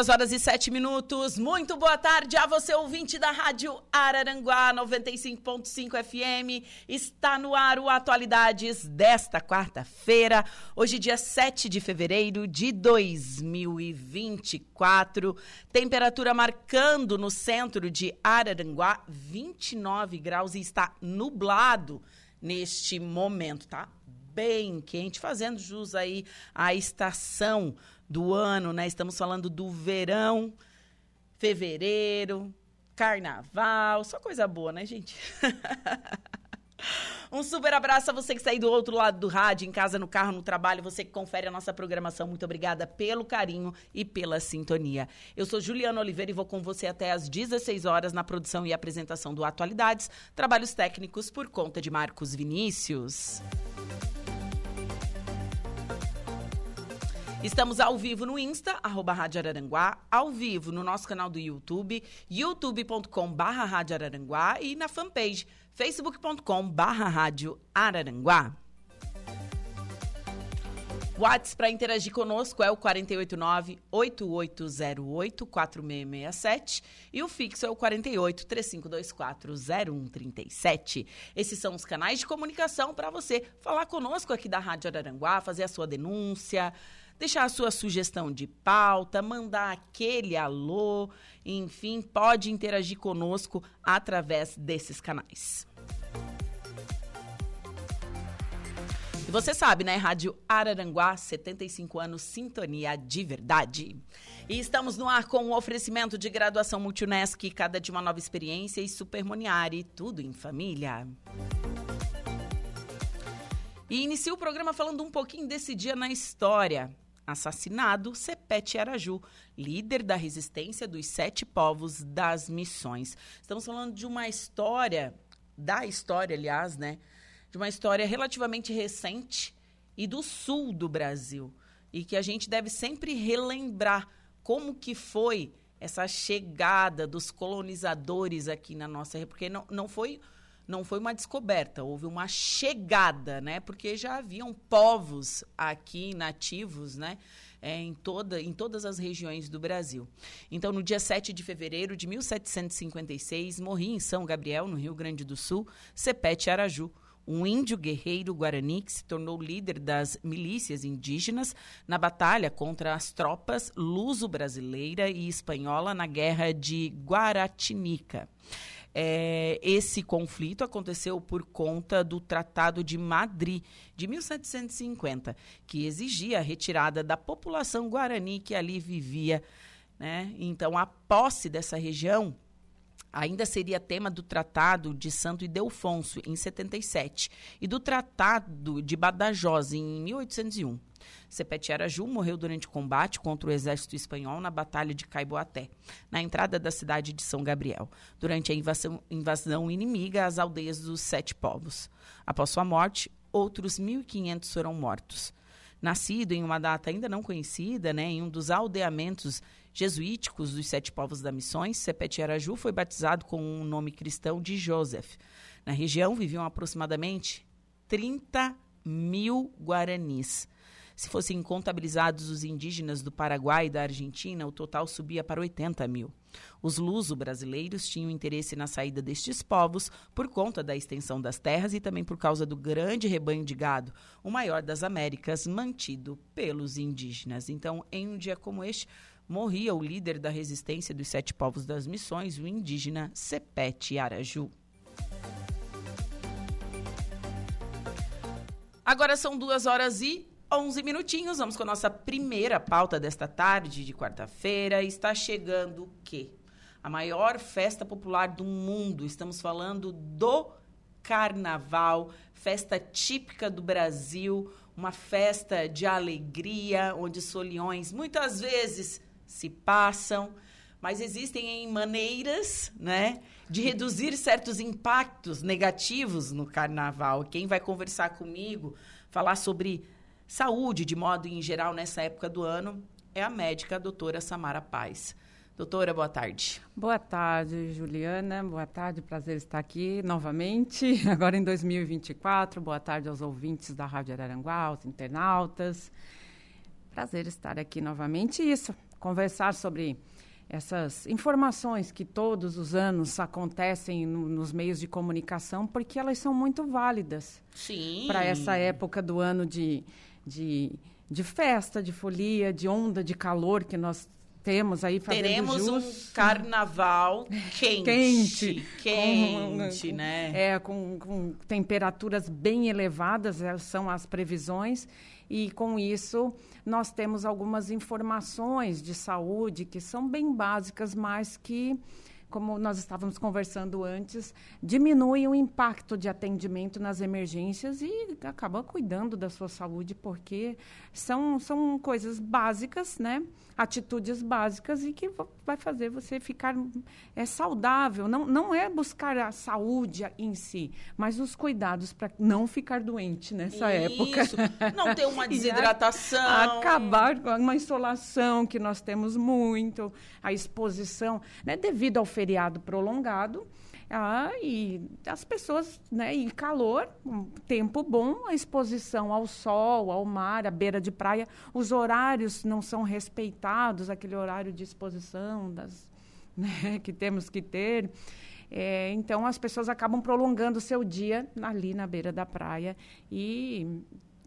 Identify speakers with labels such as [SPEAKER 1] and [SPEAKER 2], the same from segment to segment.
[SPEAKER 1] Duas horas e sete minutos. Muito boa tarde a você, ouvinte da Rádio Araranguá 95.5 FM. Está no ar o Atualidades desta quarta-feira, hoje, dia 7 de fevereiro de 2024. Temperatura marcando no centro de Araranguá 29 graus e está nublado neste momento, tá? Bem quente, fazendo jus aí à estação do ano, né? Estamos falando do verão, fevereiro, carnaval, só coisa boa, né, gente? Um super abraço a você que está aí do outro lado do rádio, em casa, no carro, no trabalho, você que confere a nossa programação. Muito obrigada pelo carinho e pela sintonia. Eu sou Juliana Oliveira e vou com você até às 16 horas na produção e apresentação do Atualidades, trabalhos técnicos por conta de Marcos Vinícius. Estamos ao vivo no Insta, arroba Rádio Araranguá, ao vivo no nosso canal do YouTube, youtube.com barra Rádio Araranguá e na fanpage, facebook.com barra Rádio Araranguá. WhatsApp para interagir conosco é o 489-8808-4667 e o fixo é o 48-3524-0137. Esses são os canais de comunicação para você falar conosco aqui da Rádio Araranguá, fazer a sua denúncia, deixar a sua sugestão de pauta, mandar aquele alô, enfim, pode interagir conosco através desses canais. E você sabe, né? Rádio Araranguá, 75 anos, sintonia de verdade. E estamos no ar com o oferecimento de graduação Multunesc, cada de uma nova experiência e Supermoniari, tudo em família. E inicio o programa falando um pouquinho desse dia na história assassinado Sepete Araju, líder da resistência dos sete povos das missões. Estamos falando de uma história, da história, aliás, né? De uma história relativamente recente e do sul do Brasil. E que a gente deve sempre relembrar como que foi essa chegada dos colonizadores aqui na nossa... Porque não, não foi não foi uma descoberta, houve uma chegada, né? Porque já haviam povos aqui nativos, né? É, em, toda, em todas as regiões do Brasil. Então, no dia 7 de fevereiro de 1756, morria em São Gabriel, no Rio Grande do Sul, Sepete Araju, um índio guerreiro guarani que se tornou líder das milícias indígenas na batalha contra as tropas luso-brasileira e espanhola na Guerra de Guaratinica. É, esse conflito aconteceu por conta do Tratado de Madrid, de 1750, que exigia a retirada da população guarani que ali vivia. Né? Então, a posse dessa região ainda seria tema do Tratado de Santo Ildefonso, em 77, e do Tratado de Badajoz, em 1801. Sepete Araju morreu durante o combate contra o exército espanhol na Batalha de Caiboaté, na entrada da cidade de São Gabriel, durante a invasão, invasão inimiga às aldeias dos Sete Povos. Após sua morte, outros 1.500 foram mortos. Nascido em uma data ainda não conhecida, né, em um dos aldeamentos jesuíticos dos Sete Povos da Missões, Sepete Araju foi batizado com o um nome cristão de Joseph. Na região viviam aproximadamente 30 mil guaranis. Se fossem contabilizados os indígenas do Paraguai e da Argentina, o total subia para 80 mil. Os luso-brasileiros tinham interesse na saída destes povos por conta da extensão das terras e também por causa do grande rebanho de gado, o maior das Américas, mantido pelos indígenas. Então, em um dia como este, morria o líder da resistência dos sete povos das missões, o indígena Sepete Araju. Agora são duas horas e 11 minutinhos, vamos com a nossa primeira pauta desta tarde de quarta-feira. Está chegando o quê? A maior festa popular do mundo. Estamos falando do Carnaval, festa típica do Brasil, uma festa de alegria, onde soliões muitas vezes se passam, mas existem maneiras, né, de reduzir certos impactos negativos no carnaval. Quem vai conversar comigo, falar sobre saúde de modo em geral nessa época do ano, é a médica a doutora Samara Paz. Doutora, boa tarde.
[SPEAKER 2] Boa tarde, Juliana. Boa tarde, prazer estar aqui novamente, agora em 2024. Boa tarde aos ouvintes da Rádio Araranguá, aos internautas. Prazer estar aqui novamente. Isso, conversar sobre essas informações que todos os anos acontecem no, nos meios de comunicação, porque elas são muito válidas.
[SPEAKER 1] Sim.
[SPEAKER 2] Para essa época do ano de, de, de festa, de folia, de onda de calor que nós temos aí fazendo
[SPEAKER 1] Teremos
[SPEAKER 2] jus.
[SPEAKER 1] um carnaval quente.
[SPEAKER 2] Quente.
[SPEAKER 1] Quente,
[SPEAKER 2] com,
[SPEAKER 1] né?
[SPEAKER 2] É, com, com temperaturas bem elevadas, é, são as previsões. E com isso, nós temos algumas informações de saúde que são bem básicas, mas que como nós estávamos conversando antes, diminui o impacto de atendimento nas emergências e acaba cuidando da sua saúde, porque são, são coisas básicas, né? Atitudes básicas e que vai fazer você ficar é, saudável. Não, não é buscar a saúde em si, mas os cuidados para não ficar doente nessa
[SPEAKER 1] Isso.
[SPEAKER 2] época.
[SPEAKER 1] Não ter uma desidratação.
[SPEAKER 2] acabar com uma insolação que nós temos muito, a exposição, né, devido ao feriado prolongado. Ah, e as pessoas, né, e calor, um tempo bom, a exposição ao sol, ao mar, à beira de praia, os horários não são respeitados, aquele horário de exposição das, né, que temos que ter. É, então, as pessoas acabam prolongando o seu dia ali na beira da praia e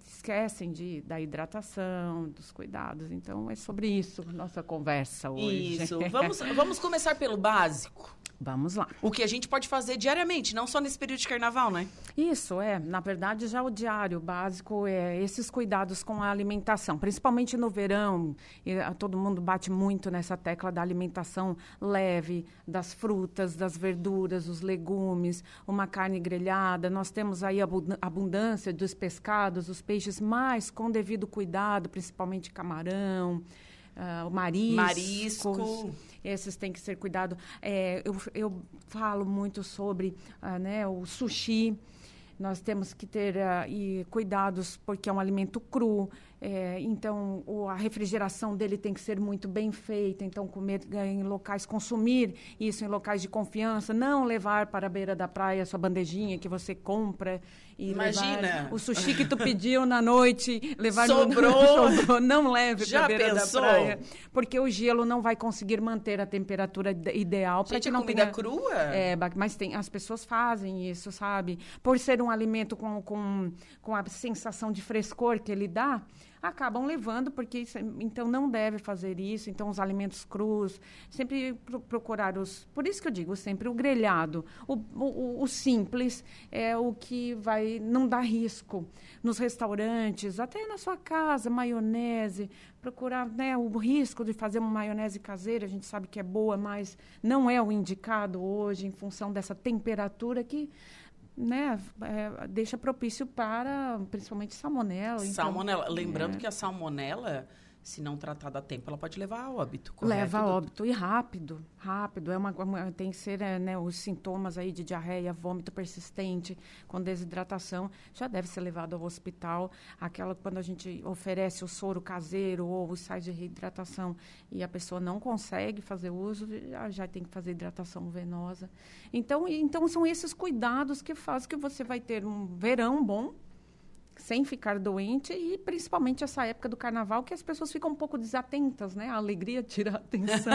[SPEAKER 2] esquecem de, da hidratação, dos cuidados. Então, é sobre isso nossa conversa hoje.
[SPEAKER 1] Isso. Vamos, vamos começar pelo básico.
[SPEAKER 2] Vamos lá.
[SPEAKER 1] O que a gente pode fazer diariamente, não só nesse período de carnaval, né?
[SPEAKER 2] Isso, é. Na verdade, já o diário básico é esses cuidados com a alimentação, principalmente no verão. E, a, todo mundo bate muito nessa tecla da alimentação leve, das frutas, das verduras, os legumes, uma carne grelhada. Nós temos aí a abundância dos pescados, os peixes mais com devido cuidado, principalmente camarão. Uh, o marisco.
[SPEAKER 1] Marisco.
[SPEAKER 2] Esses têm que ser cuidado. É, eu, eu falo muito sobre uh, né, o sushi. Nós temos que ter uh, e cuidados porque é um alimento cru. É, então, o, a refrigeração dele tem que ser muito bem feita. Então, comer em locais, consumir isso em locais de confiança. Não levar para a beira da praia a sua bandejinha que você compra. E
[SPEAKER 1] Imagina!
[SPEAKER 2] o sushi que tu pediu na noite, levar
[SPEAKER 1] sobrou.
[SPEAKER 2] No, sobrou. Não leve para a beira
[SPEAKER 1] pensou?
[SPEAKER 2] da praia. Porque o gelo não vai conseguir manter a temperatura ideal.
[SPEAKER 1] Gente,
[SPEAKER 2] que
[SPEAKER 1] é
[SPEAKER 2] não
[SPEAKER 1] comida
[SPEAKER 2] tenha...
[SPEAKER 1] crua?
[SPEAKER 2] É, mas tem, as pessoas fazem isso, sabe? Por ser um alimento com, com, com a sensação de frescor que ele dá, acabam levando, porque isso, então não deve fazer isso. Então, os alimentos crus, sempre pro, procurar os. Por isso que eu digo sempre o grelhado, o, o, o, simples é o que vai não dá risco. Nos restaurantes, até na sua casa, maionese, procurar né, o risco de fazer uma maionese caseira, a gente sabe que é boa, mas não é o indicado hoje, em função dessa temperatura que né, é, deixa propício para, principalmente, salmonela.
[SPEAKER 1] Salmonela.
[SPEAKER 2] Então,
[SPEAKER 1] Lembrando
[SPEAKER 2] é.
[SPEAKER 1] que a salmonela, se não tratada a tempo, ela pode levar a óbito, correto?
[SPEAKER 2] Leva a óbito. E rápido, rápido. É uma, uma tem que ser é, né, os sintomas aí de diarreia, vômito persistente, com desidratação, já deve ser levado ao hospital. Aquela quando a gente oferece o soro caseiro ou os sais de reidratação e a pessoa não consegue fazer uso, já, já tem que fazer hidratação venosa. Então, então são esses cuidados que fazem que você vai ter um verão bom, sem ficar doente e principalmente essa época do carnaval que as pessoas ficam um pouco desatentas, né? A alegria tira a atenção.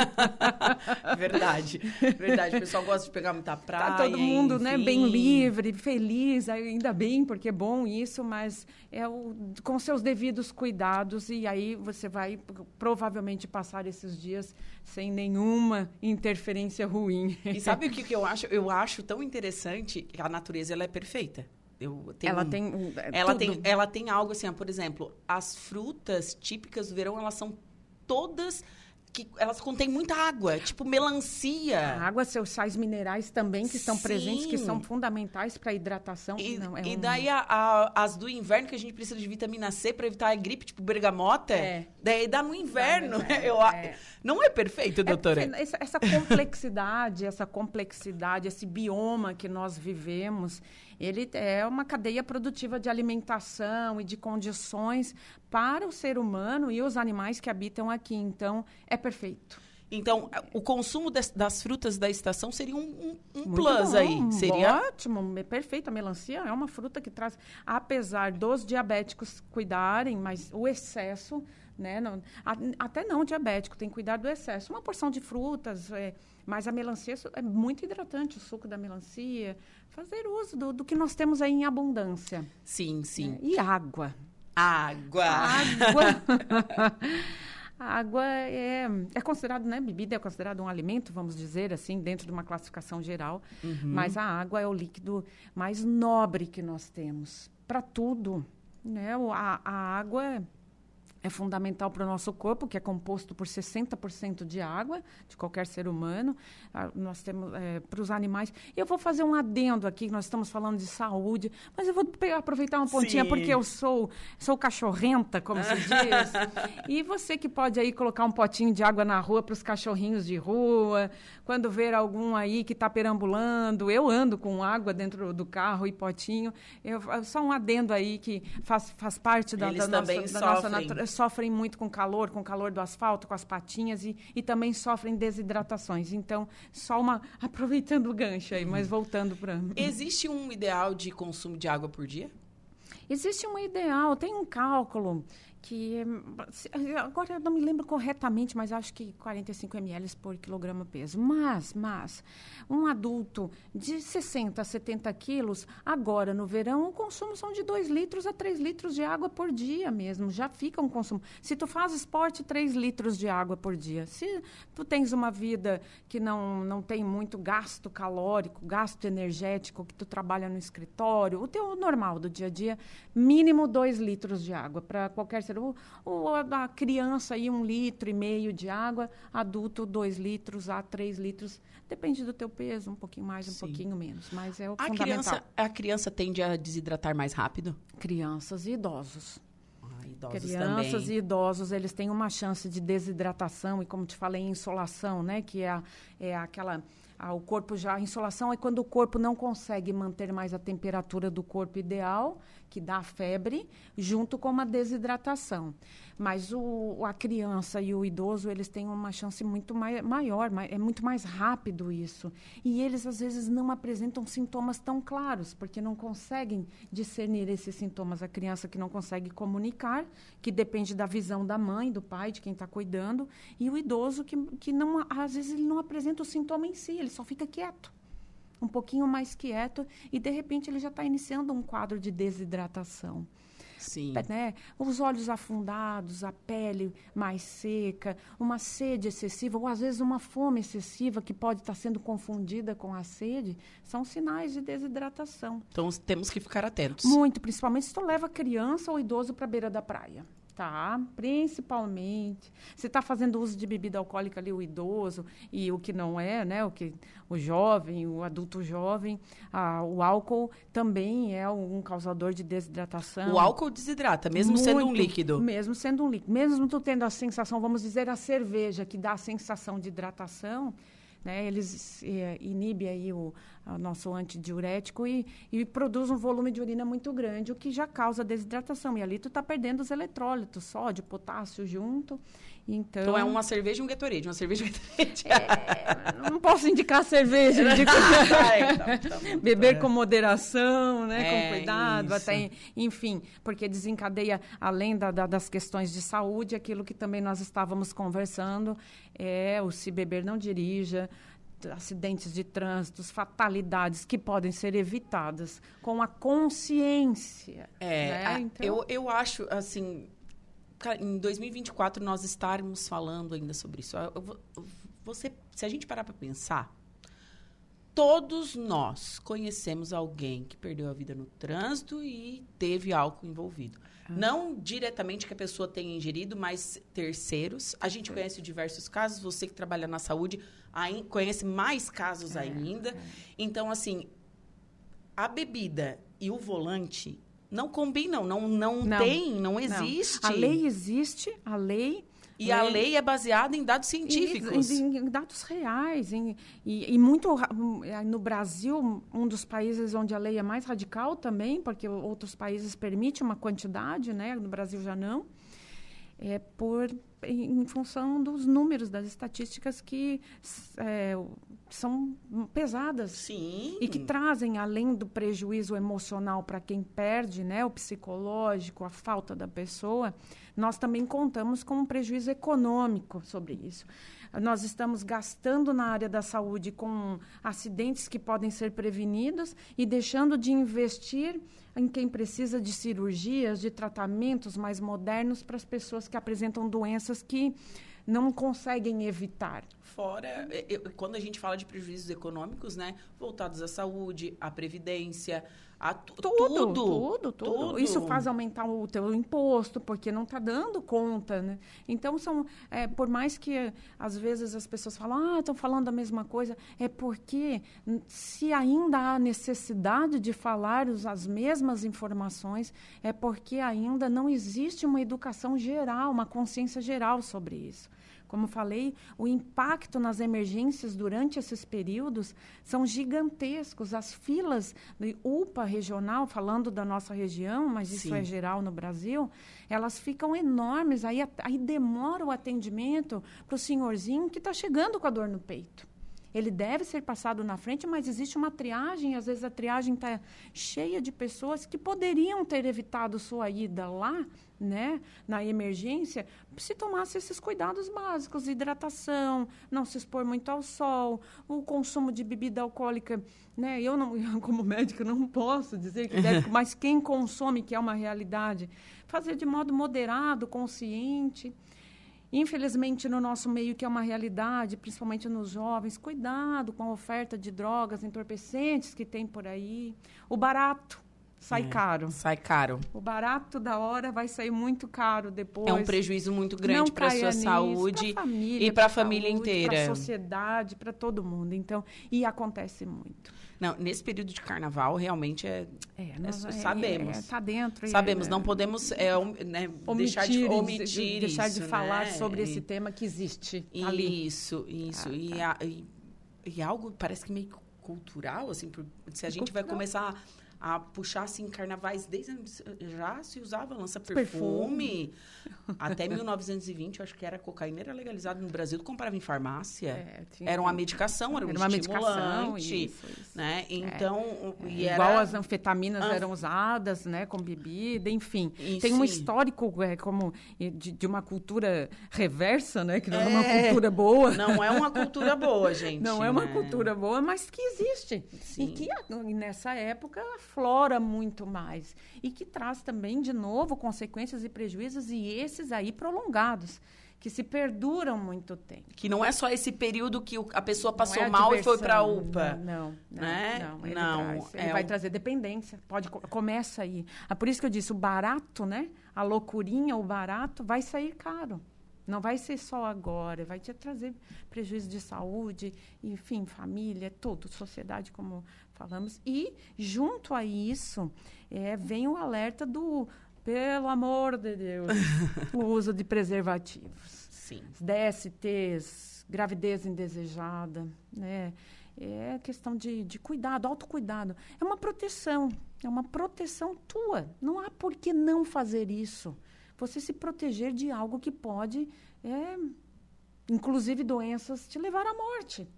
[SPEAKER 1] verdade, verdade. O pessoal gosta de pegar muita praia.
[SPEAKER 2] Tá todo mundo,
[SPEAKER 1] enfim.
[SPEAKER 2] né, bem livre, feliz, ainda bem, porque é bom isso, mas é o, com seus devidos cuidados e aí você vai provavelmente passar esses dias sem nenhuma interferência ruim.
[SPEAKER 1] E sabe o que, que eu acho? Eu acho tão interessante que a natureza ela é perfeita. Eu tenho
[SPEAKER 2] ela tem é,
[SPEAKER 1] ela
[SPEAKER 2] tudo.
[SPEAKER 1] tem ela tem algo assim, ó, por exemplo, as frutas típicas do verão elas são todas que elas contêm muita água, tipo melancia.
[SPEAKER 2] A água, seus sais minerais também que estão
[SPEAKER 1] Sim.
[SPEAKER 2] presentes, que são fundamentais para a hidratação.
[SPEAKER 1] E,
[SPEAKER 2] Não, é
[SPEAKER 1] e
[SPEAKER 2] um-
[SPEAKER 1] daí a- a- as do inverno que a gente precisa de vitamina C para evitar a gripe, tipo bergamota,
[SPEAKER 2] É.
[SPEAKER 1] daí dá no inverno. Eu a-
[SPEAKER 2] é.
[SPEAKER 1] Não é perfeito,
[SPEAKER 2] É
[SPEAKER 1] doutora?
[SPEAKER 2] essa, essa complexidade, essa complexidade, esse bioma que nós vivemos, ele é uma cadeia produtiva de alimentação e de condições para o ser humano e os animais que habitam aqui. Então, é perfeito.
[SPEAKER 1] Então, o consumo das, das frutas da estação seria um, um- um plus
[SPEAKER 2] bom,
[SPEAKER 1] aí. Seria
[SPEAKER 2] ótimo, é perfeito. A melancia é uma fruta que traz, apesar dos diabéticos cuidarem, mas o excesso, né? não- a- até não diabético, tem que cuidar do excesso. Uma porção de frutas, é, mas a melancia é muito hidratante, o suco da melancia. Fazer uso do, do que nós temos aí em abundância.
[SPEAKER 1] Sim, sim.
[SPEAKER 2] né? E água.
[SPEAKER 1] Água.
[SPEAKER 2] Água. A água é, é considerado, né? Bebida é considerado um alimento, vamos dizer assim, dentro de uma classificação geral. Mas a água é o líquido mais nobre que nós temos para tudo. Né? A, a água é fundamental para o nosso corpo, que é composto por 60% de água, de qualquer ser humano. Ah, nós temos para os animais. Eu vou fazer um adendo aqui, nós estamos falando de saúde, mas eu vou aproveitar uma pontinha,
[SPEAKER 1] Sim.
[SPEAKER 2] porque eu sou, sou cachorrenta, como se diz. e você que pode aí colocar um potinho de água na rua para os cachorrinhos de rua, quando ver algum aí que está perambulando, eu ando com água dentro do carro e potinho. Eu, só um adendo aí que faz, faz parte da,
[SPEAKER 1] Eles
[SPEAKER 2] da nossa, da nossa
[SPEAKER 1] sofrem.
[SPEAKER 2] Sofrem muito com calor, com o calor do asfalto, com as patinhas e, e também sofrem desidratações. Então, só uma. aproveitando o gancho aí, mas voltando para.
[SPEAKER 1] Existe um ideal de consumo de água por dia?
[SPEAKER 2] Existe um ideal, tem um cálculo que. Agora eu não me lembro corretamente, mas acho que 45 ml por quilograma peso. Mas, mas, um adulto de 60 a 70 quilos, agora no verão, o consumo são de 2 litros a 3 litros de água por dia mesmo. Já fica um consumo. Se tu faz esporte, 3 litros de água por dia. Se tu tens uma vida que não, não tem muito gasto calórico, gasto energético, que tu trabalha no escritório, o teu normal do dia a dia, mínimo 2 litros de água para qualquer Ou, ou a criança aí, um litro e meio de água, adulto, 2 litros a 3 litros. Depende do teu peso, um pouquinho mais, um
[SPEAKER 1] Sim.
[SPEAKER 2] pouquinho menos. Mas é o
[SPEAKER 1] A
[SPEAKER 2] fundamental.
[SPEAKER 1] criança, a criança tende a desidratar mais rápido?
[SPEAKER 2] Crianças e idosos.
[SPEAKER 1] Ah, idosos
[SPEAKER 2] Crianças
[SPEAKER 1] também.
[SPEAKER 2] e idosos, eles têm uma chance de desidratação e, como te falei, insolação, né? Que é, a- é aquela... a- o corpo já... A insolação é quando o corpo não consegue manter mais a temperatura do corpo ideal, que dá febre, junto com uma desidratação. Mas o, a criança e o idoso, eles têm uma chance muito mai, maior, mai- é muito mais rápido isso. E eles, às vezes, não apresentam sintomas tão claros, porque não conseguem discernir esses sintomas. A criança que não consegue comunicar, que depende da visão da mãe, do pai, de quem está cuidando, e o idoso que, que não, às vezes, ele não apresenta o sintoma em si, ele só fica quieto. Um pouquinho mais quieto, e de repente ele já está iniciando um quadro de desidratação
[SPEAKER 1] Sim.
[SPEAKER 2] né? Os olhos afundados, a pele mais seca, uma sede excessiva, ou às vezes uma fome excessiva que pode estar sendo confundida com a sede, são sinais de desidratação.
[SPEAKER 1] Então temos que ficar atentos.
[SPEAKER 2] Muito, principalmente se tu leva criança ou idoso para a beira da praia. Tá, principalmente. Se está fazendo uso de bebida alcoólica ali, o idoso e o que não é, né? O, que, o jovem, o adulto jovem, ah, o álcool também é um causador de desidratação.
[SPEAKER 1] O álcool desidrata, mesmo sendo um
[SPEAKER 2] Muito,
[SPEAKER 1] líquido.
[SPEAKER 2] Mesmo sendo um líquido. Mesmo tu tendo a sensação, vamos dizer, a cerveja, que dá a sensação de hidratação, né? Eles eh, inibem aí o nosso antidiurético e, e produz um volume de urina muito grande, o que já causa desidratação. E ali tu está perdendo os eletrólitos, sódio, potássio junto. Então,
[SPEAKER 1] Então é uma cerveja e um Gatorade, uma cerveja e um Gatorade.
[SPEAKER 2] É, não posso indicar cerveja, indico
[SPEAKER 1] Ai, tá, tá
[SPEAKER 2] beber com moderação, né,
[SPEAKER 1] É,
[SPEAKER 2] com cuidado,
[SPEAKER 1] isso.
[SPEAKER 2] até, enfim, porque desencadeia, além da- da- das questões de saúde, aquilo que também nós estávamos conversando, é o se beber não dirija, acidentes de trânsito, fatalidades que podem ser evitadas com a consciência.
[SPEAKER 1] É,
[SPEAKER 2] né?
[SPEAKER 1] a-
[SPEAKER 2] Então-
[SPEAKER 1] eu, eu acho, assim, em 2024 nós estarmos falando ainda sobre isso. Eu vou- você, se a gente parar para pensar, todos nós conhecemos alguém que perdeu a vida no trânsito e teve álcool envolvido. Ah. Não diretamente que a pessoa tenha ingerido, mas terceiros. A gente conhece diversos casos. Você que trabalha na saúde conhece mais casos é, ainda. É. Então, assim, a bebida e o volante não combinam, não, não, não tem, não existe.
[SPEAKER 2] Não. A lei existe, a lei
[SPEAKER 1] e a lei é baseada em dados científicos.
[SPEAKER 2] Em, em, em dados reais. Em, e, e, muito no Brasil, um dos países onde a lei é mais radical também, porque outros países permitem uma quantidade, né? No Brasil já não. É por em função dos números, das estatísticas que é, são pesadas.
[SPEAKER 1] Sim.
[SPEAKER 2] E que trazem, além do prejuízo emocional para quem perde, né, o psicológico, a falta da pessoa, nós também contamos com um prejuízo econômico sobre isso. Nós estamos gastando na área da saúde com acidentes que podem ser prevenidos e deixando de investir em quem precisa de cirurgias, de tratamentos mais modernos para as pessoas que apresentam doenças que não conseguem evitar.
[SPEAKER 1] Fora, quando a gente fala de prejuízos econômicos, né, voltados à saúde, à previdência, a tudo,
[SPEAKER 2] tudo, tudo, tudo, Isso faz aumentar o teu imposto, porque não está dando conta, né? Então, são, é, por mais que às vezes as pessoas falam, ah, estão falando a mesma coisa, é porque se ainda há necessidade de falar as mesmas informações, é porque ainda não existe uma educação geral, uma consciência geral sobre isso. Como falei, o impacto nas emergências durante esses períodos são gigantescos. As filas de UPA regional, falando da nossa região, mas isso Sim. é geral no Brasil, elas ficam enormes. Aí, aí demora o atendimento para o senhorzinho que está chegando com a dor no peito. Ele deve ser passado na frente, mas existe uma triagem, às vezes a triagem está cheia de pessoas que poderiam ter evitado sua ida lá, né, na emergência, se tomasse esses cuidados básicos, hidratação, não se expor muito ao sol, o consumo de bebida alcoólica, né, eu não, como médica não posso dizer que deve, mas quem consome, que é uma realidade, fazer de modo moderado, consciente, Infelizmente, no nosso meio, que é uma realidade, principalmente nos jovens, cuidado com a oferta de drogas entorpecentes que tem por aí. O barato sai é, caro.
[SPEAKER 1] Sai caro.
[SPEAKER 2] O barato da hora vai sair muito caro depois.
[SPEAKER 1] É um prejuízo muito grande para a sua nisso, saúde família, e para a família inteira. Para
[SPEAKER 2] a sociedade, para todo mundo. Então, e acontece muito.
[SPEAKER 1] Não, nesse período de carnaval, realmente é. é, nós, é sabemos.
[SPEAKER 2] Está é, dentro.
[SPEAKER 1] Sabemos, é, não podemos é, né, omitir, deixar de omitir
[SPEAKER 2] Deixar
[SPEAKER 1] isso,
[SPEAKER 2] de falar
[SPEAKER 1] né?
[SPEAKER 2] sobre esse tema que existe.
[SPEAKER 1] Isso,
[SPEAKER 2] ali.
[SPEAKER 1] isso. Ah, e, tá. e, e, algo parece que meio cultural, assim, por, se a gente cultural. vai começar a puxar assim carnavais desde já se usava lança perfume, até 1920 eu acho que era cocaína era legalizado no Brasil comprava em farmácia é, era uma medicação era, era um uma medicação isso, isso. né é. então
[SPEAKER 2] é. igual era... as anfetaminas Anf... eram usadas né com bebida enfim e, tem sim. um histórico é, como de, de, uma cultura reversa né que não é, uma é. cultura boa
[SPEAKER 1] não é uma cultura boa gente
[SPEAKER 2] não é uma né? cultura boa mas que existe sim. e que nessa época aflora muito mais e que traz também, de novo, consequências e prejuízos, e esses aí prolongados que se perduram muito tempo.
[SPEAKER 1] Que não é só esse período que a pessoa passou é mal e foi para a UPA.
[SPEAKER 2] Não, não, né? não. Ele, não, traz, ele é vai um... trazer dependência. Pode começa aí. É por isso que eu disse o barato, né? A loucurinha, o barato vai sair caro. Não vai ser só agora, vai te trazer prejuízo de saúde, enfim, família, tudo, sociedade, como falamos. E, junto a isso, é, vem o alerta do, pelo amor de Deus, o uso de preservativos.
[SPEAKER 1] Sim.
[SPEAKER 2] DSTs, gravidez indesejada, né? É questão de, de cuidado, autocuidado. É uma proteção, é uma proteção tua. Não há por que não fazer isso você se proteger de algo que pode, é, inclusive doenças, te levar à morte.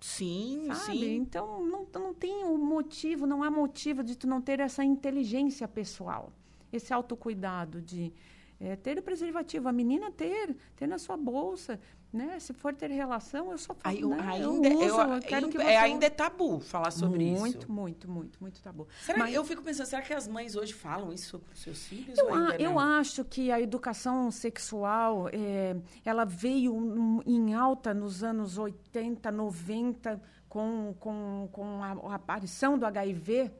[SPEAKER 1] Sim,
[SPEAKER 2] sabe?
[SPEAKER 1] sim.
[SPEAKER 2] Então, não, não tem o um motivo, não há motivo de tu não ter essa inteligência pessoal, esse autocuidado de é, ter o preservativo, a menina ter, ter na sua bolsa, Né? Se for ter relação, eu só falo,
[SPEAKER 1] Aí,
[SPEAKER 2] né?
[SPEAKER 1] ainda,
[SPEAKER 2] eu, uso,
[SPEAKER 1] eu-
[SPEAKER 2] eu quero que
[SPEAKER 1] é,
[SPEAKER 2] você
[SPEAKER 1] ainda é tabu falar sobre
[SPEAKER 2] muito,
[SPEAKER 1] isso.
[SPEAKER 2] Muito, muito, muito tabu.
[SPEAKER 1] Será,
[SPEAKER 2] Mas-
[SPEAKER 1] Eu fico pensando, será que as mães hoje falam isso para os seus filhos?
[SPEAKER 2] Eu, a- eu acho que a educação sexual, é, ela veio em alta nos anos 80, 90, com, com, com a, a aparição do HIV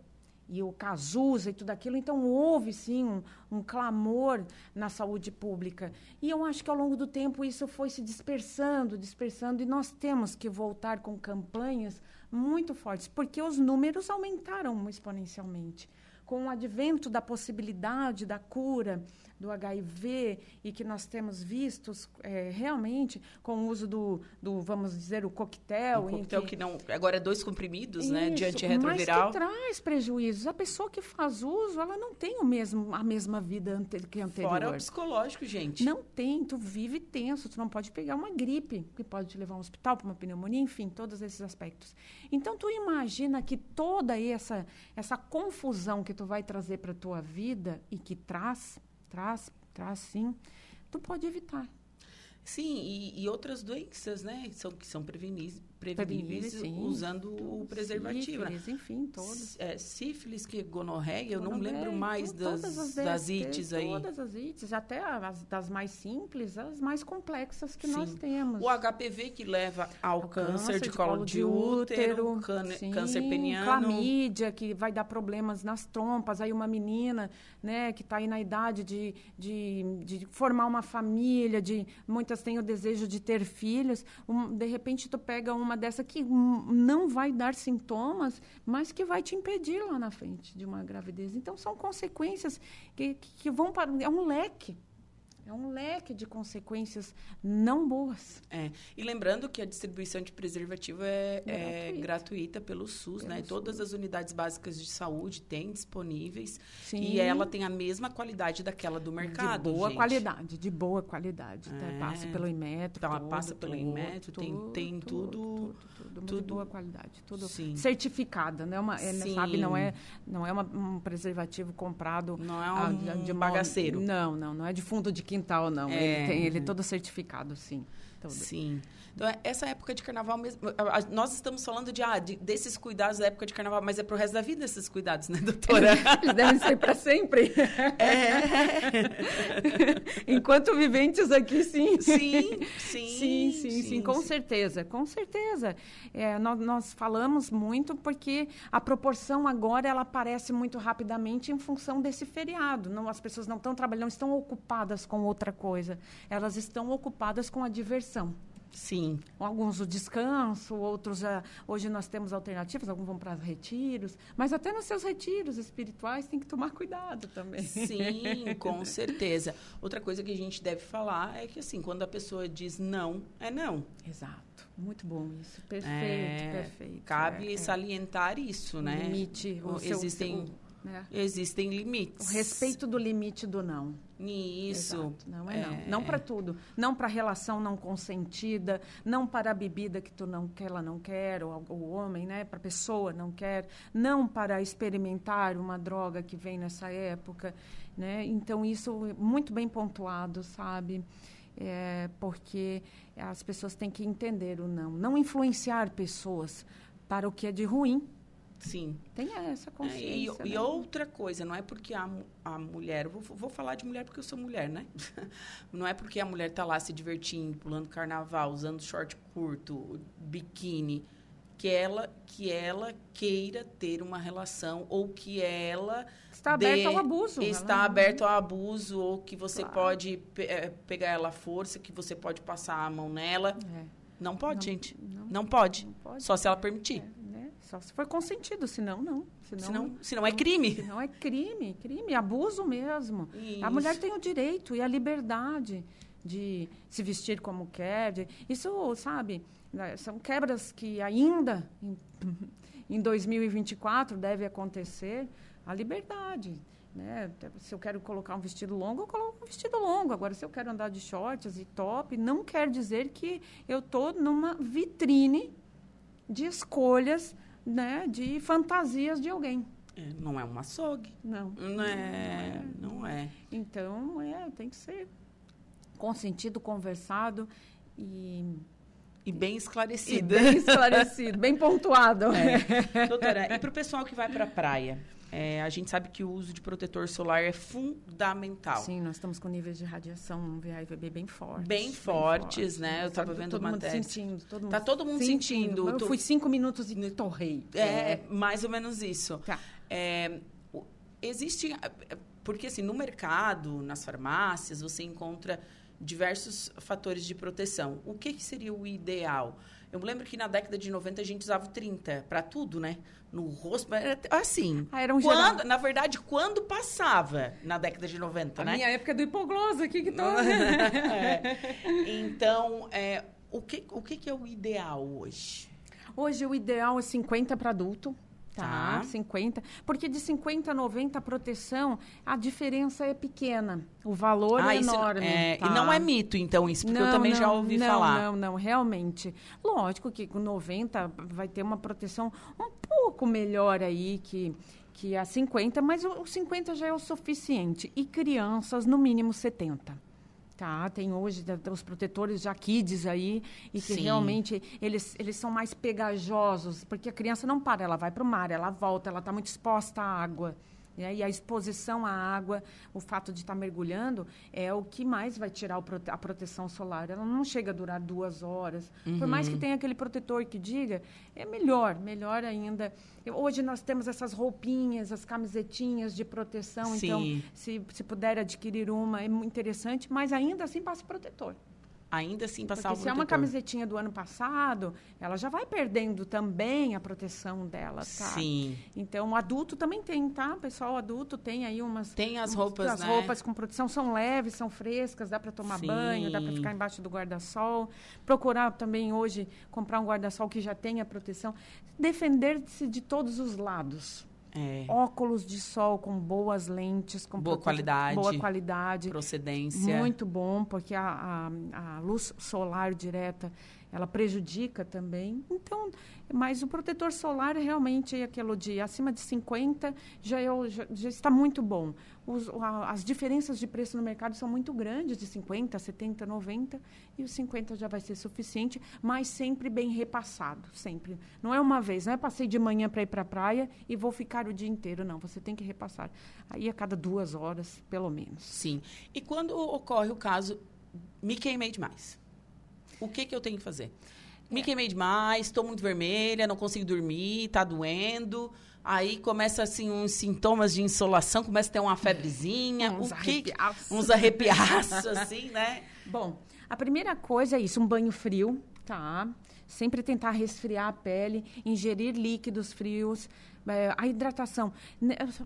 [SPEAKER 2] e o Cazuza e tudo aquilo. Então, houve, sim, um, um clamor na saúde pública. E eu acho que, ao longo do tempo, isso foi se dispersando, dispersando. E nós temos que voltar com campanhas muito fortes, porque os números aumentaram exponencialmente com o advento da possibilidade da cura do HIV e que nós temos vistos eh, realmente com o uso do, do, vamos dizer, o coquetel.
[SPEAKER 1] Um coquetel que não. Agora é dois comprimidos, né? De
[SPEAKER 2] Isso,
[SPEAKER 1] antirretroviral.
[SPEAKER 2] Mas que traz prejuízos. A pessoa que faz uso, ela não tem o mesmo, a mesma vida ante, que anterior.
[SPEAKER 1] Fora o psicológico, gente.
[SPEAKER 2] Não tem, tu vive tenso, tu não pode pegar uma gripe, que pode te levar a um hospital para uma pneumonia, enfim, todos esses aspectos. Então, tu imagina que toda essa, essa confusão que tu vai trazer para a tua vida e que traz, traz, traz sim, tu pode evitar.
[SPEAKER 1] Sim, e, e outras doenças, né? São, que são prevenis,
[SPEAKER 2] sim.
[SPEAKER 1] usando o preservativo. né?
[SPEAKER 2] Sífilis, enfim, todos.
[SPEAKER 1] É, sífilis, que gonorreia, eu não lembro mais das, das ites aí.
[SPEAKER 2] Todas as ites, até as das mais simples, as mais complexas que
[SPEAKER 1] Sim.
[SPEAKER 2] nós temos.
[SPEAKER 1] O HPV que leva ao
[SPEAKER 2] O
[SPEAKER 1] câncer, de, colo de útero, câncer,
[SPEAKER 2] sim,
[SPEAKER 1] câncer peniano.
[SPEAKER 2] Clamídia, que vai dar problemas nas trompas. Aí uma menina, né, que está aí na idade de, de, de formar uma família, de muitas têm o desejo de ter filhos. Um, de repente, tu pega uma dessa que não vai dar sintomas, mas que vai te impedir lá na frente de uma gravidez. Então, são consequências que, que vão para... É um leque. É um leque de consequências não boas.
[SPEAKER 1] É. E lembrando que a distribuição de preservativo é, é
[SPEAKER 2] Gratuita.
[SPEAKER 1] pelo SUS,
[SPEAKER 2] Pelo
[SPEAKER 1] né? Todas as unidades básicas de saúde têm disponíveis.
[SPEAKER 2] Sim.
[SPEAKER 1] E ela tem a mesma qualidade daquela do mercado.
[SPEAKER 2] De boa
[SPEAKER 1] gente.
[SPEAKER 2] qualidade, de boa qualidade. tá?
[SPEAKER 1] É.
[SPEAKER 2] Passa pelo Inmetro.
[SPEAKER 1] Ela
[SPEAKER 2] tudo,
[SPEAKER 1] passa pelo
[SPEAKER 2] tudo,
[SPEAKER 1] Inmetro, tem- tem tudo-
[SPEAKER 2] Tudo, tudo,
[SPEAKER 1] tudo-
[SPEAKER 2] de boa qualidade. Tudo
[SPEAKER 1] Sim.
[SPEAKER 2] certificada, né? Uma, é, né,
[SPEAKER 1] Sim.
[SPEAKER 2] sabe, não é, não é uma- um preservativo comprado
[SPEAKER 1] Não é
[SPEAKER 2] ah,
[SPEAKER 1] um,
[SPEAKER 2] de
[SPEAKER 1] um
[SPEAKER 2] uma-
[SPEAKER 1] bagaceiro.
[SPEAKER 2] Não, não, não é de fundo de quintal, não.
[SPEAKER 1] É.
[SPEAKER 2] Ele, tem, ele é todo certificado, sim. Todo.
[SPEAKER 1] Sim. Então, é- essa época de carnaval mesmo. Nós estamos falando de, ah, de- desses cuidados da época de carnaval, mas é pro resto da vida esses cuidados, né, doutora?
[SPEAKER 2] Eles devem ser para sempre. Enquanto viventes aqui, sim.
[SPEAKER 1] Sim, sim.
[SPEAKER 2] Sim, sim, sim, com certeza, com certeza. É, nós, nós falamos muito porque a proporção agora ela aparece muito rapidamente em função desse feriado. Não, as pessoas não estão trabalhando, estão ocupadas com outra coisa. Elas estão ocupadas com a
[SPEAKER 1] Sim.
[SPEAKER 2] Alguns o descanso, outros já. Hoje nós temos alternativas, alguns vão para retiros, mas até nos seus retiros espirituais tem que tomar cuidado também.
[SPEAKER 1] Sim, com certeza. Outra coisa que a gente deve falar é que, assim, quando a pessoa diz não, é não.
[SPEAKER 2] Exato. Muito bom isso. Perfeito,
[SPEAKER 1] É,
[SPEAKER 2] perfeito.
[SPEAKER 1] Cabe
[SPEAKER 2] É, é.
[SPEAKER 1] salientar isso,
[SPEAKER 2] O
[SPEAKER 1] né?
[SPEAKER 2] limite, o
[SPEAKER 1] O-
[SPEAKER 2] seu-
[SPEAKER 1] existem,
[SPEAKER 2] o- né?
[SPEAKER 1] existem limites.
[SPEAKER 2] O respeito do limite do não.
[SPEAKER 1] Isso.
[SPEAKER 2] Exato. Não é,
[SPEAKER 1] É.
[SPEAKER 2] não. Não para tudo. Não para relação não consentida, não para a bebida que tu não quer, ela não quer, ou o homem, né? Para a pessoa não quer, não para experimentar uma droga que vem nessa época, né? Então isso é muito bem pontuado, sabe? É, porque as pessoas têm que entender o não, não influenciar pessoas para o que é de ruim.
[SPEAKER 1] Sim.
[SPEAKER 2] Tenha essa
[SPEAKER 1] É,
[SPEAKER 2] consciência.
[SPEAKER 1] e, e
[SPEAKER 2] né?
[SPEAKER 1] outra coisa, não é porque a, a mulher, vou, vou falar de mulher porque eu sou mulher, né? Não é porque a mulher tá lá se divertindo, pulando carnaval, usando short curto, biquíni, que ela, que ela queira ter uma relação ou que ela
[SPEAKER 2] Está aberta ao abuso.
[SPEAKER 1] está
[SPEAKER 2] ela-
[SPEAKER 1] aberto ao abuso ou que você
[SPEAKER 2] Claro.
[SPEAKER 1] pode pe- eh, pegar ela à força, que você pode passar a mão nela.
[SPEAKER 2] É,
[SPEAKER 1] Não pode,
[SPEAKER 2] Não,
[SPEAKER 1] gente.
[SPEAKER 2] não.
[SPEAKER 1] Não pode.
[SPEAKER 2] não pode.
[SPEAKER 1] Só se ela permitir.
[SPEAKER 2] É, né? Só se for consentido, senão não. Senão,
[SPEAKER 1] Senão, senão é crime.
[SPEAKER 2] senão é crime, crime, abuso mesmo. A
[SPEAKER 1] Isso.
[SPEAKER 2] mulher tem o direito e a liberdade de se vestir como quer. de- isso, sabe, né, são quebras que ainda em, em 2024 deve acontecer. A liberdade. Né? Se eu quero colocar um vestido longo, eu coloco um vestido longo. Agora, se eu quero andar de shorts e top, não quer dizer que eu estou numa vitrine de escolhas, né, de fantasias de alguém.
[SPEAKER 1] É, não é um açougue.
[SPEAKER 2] Não.
[SPEAKER 1] Não é. Não é.
[SPEAKER 2] Então, é, tem que ser consentido, conversado e
[SPEAKER 1] e bem esclarecido.
[SPEAKER 2] bem esclarecido, bem pontuado.
[SPEAKER 1] É. Doutora, e para o pessoal que vai para a praia? É, a gente sabe que o uso de protetor solar é fundamental.
[SPEAKER 2] Sim, nós estamos com níveis de radiação VA e VB bem fortes.
[SPEAKER 1] Bem fortes, né? Eu estava vendo
[SPEAKER 2] todo
[SPEAKER 1] matéria.
[SPEAKER 2] Mundo sentindo, todo mundo
[SPEAKER 1] tá todo mundo sentindo. sentindo.
[SPEAKER 2] Eu fui cinco minutos e torrei.
[SPEAKER 1] É, é, mais ou menos isso. Tá. É, existe... Porque, assim, no mercado, nas farmácias, você encontra diversos fatores de proteção. O que, que seria o ideal? Eu me lembro que na década de 90 a gente usava 30 para tudo, né? No rosto, era assim.
[SPEAKER 2] Ah, era um
[SPEAKER 1] quando, geral. Na verdade, quando passava na década de 90,
[SPEAKER 2] a
[SPEAKER 1] né?
[SPEAKER 2] minha época do hipoglose aqui que tô.
[SPEAKER 1] é. Então, é, o, que, o que, que é o ideal hoje?
[SPEAKER 2] Hoje o ideal é 50 para adulto. Tá, tá, 50. Porque de 50 a 90 a proteção, a diferença é pequena. O valor ah, é enorme.
[SPEAKER 1] É,
[SPEAKER 2] tá?
[SPEAKER 1] E não é mito, então, isso, porque não, eu também
[SPEAKER 2] não,
[SPEAKER 1] já ouvi
[SPEAKER 2] não,
[SPEAKER 1] falar.
[SPEAKER 2] Não, não, realmente. Lógico que com 90 vai ter uma proteção um pouco melhor aí que que a 50, mas o, o 50 já é o suficiente. E crianças, no mínimo 70. Tá, tem hoje os protetores já kids aí e que Sim. realmente eles, eles são mais pegajosos, porque a criança não para, ela vai para o mar, ela volta, ela está muito exposta à água. Né? E a exposição à água, o fato de estar tá mergulhando, é o que mais vai tirar prote a proteção solar. Ela não chega a durar duas horas. Uhum. Por mais que uhum. tenha aquele protetor que diga, é melhor, melhor ainda. Hoje nós temos essas roupinhas, as camisetinhas de proteção. Sim. Então, se, se puder adquirir uma, é muito interessante, mas ainda assim passa protetor
[SPEAKER 1] ainda assim passar
[SPEAKER 2] Porque
[SPEAKER 1] o
[SPEAKER 2] se é uma camisetinha do ano passado, ela já vai perdendo também a proteção dela, tá?
[SPEAKER 1] Sim.
[SPEAKER 2] Então, o adulto também tem, tá? O pessoal adulto tem aí umas...
[SPEAKER 1] Tem as roupas,
[SPEAKER 2] As
[SPEAKER 1] né?
[SPEAKER 2] roupas com proteção são leves, são frescas, dá para tomar Sim. banho, dá para ficar embaixo do guarda-sol. Procurar também hoje comprar um guarda-sol que já tenha proteção. Defender-se de todos os lados. É. Óculos de sol com boas lentes, com
[SPEAKER 1] boa qualidade,
[SPEAKER 2] boa qualidade,
[SPEAKER 1] procedência.
[SPEAKER 2] Muito bom, porque a, a, a luz solar direta ela prejudica também. Então, mas o protetor solar realmente é aquilo de acima de 50 já, é, já, já está muito bom. Os, a, as diferenças de preço no mercado são muito grandes, de 50, 70, 90, e os 50 já vai ser suficiente, mas sempre bem repassado, sempre. Não é uma vez, não é passei de manhã para ir para a praia e vou ficar o dia inteiro, não. Você tem que repassar. Aí a cada duas horas, pelo menos.
[SPEAKER 1] Sim. E quando ocorre o caso, me queimei demais o que, que eu tenho que fazer? Me queimei demais, estou muito vermelha, não consigo dormir, está doendo. Aí começa assim uns sintomas de insolação, começa a ter uma febrezinha,
[SPEAKER 2] uns
[SPEAKER 1] o
[SPEAKER 2] arrepiaços.
[SPEAKER 1] que uns arrepiaços assim, né?
[SPEAKER 2] Bom, a primeira coisa é isso, um banho frio, tá? Sempre tentar resfriar a pele, ingerir líquidos frios, a hidratação.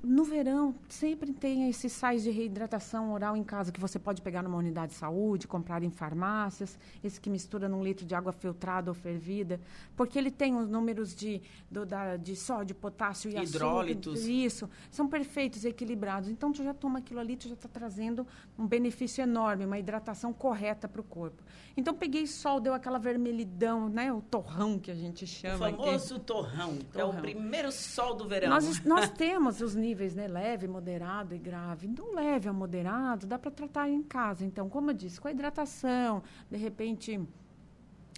[SPEAKER 2] No verão, sempre tem esses sais de reidratação oral em casa que você pode pegar numa unidade de saúde, comprar em farmácias, esse que mistura num litro de água filtrada ou fervida, porque ele tem os números de, do, da, de sódio, potássio e
[SPEAKER 1] Hidrólitos.
[SPEAKER 2] açúcar. Isso, são perfeitos, equilibrados. Então, tu já toma aquilo ali, tu já está trazendo um benefício enorme, uma hidratação correta para o corpo. Então, peguei sol, deu aquela vermelhidão, né? O torrão que a gente chama.
[SPEAKER 1] O famoso torrão, torrão. é o primeiro sol sol do verão.
[SPEAKER 2] Nós, nós temos os níveis, né? Leve, moderado e grave. Então, leve a moderado, dá para tratar em casa. Então, como eu disse, com a hidratação, de repente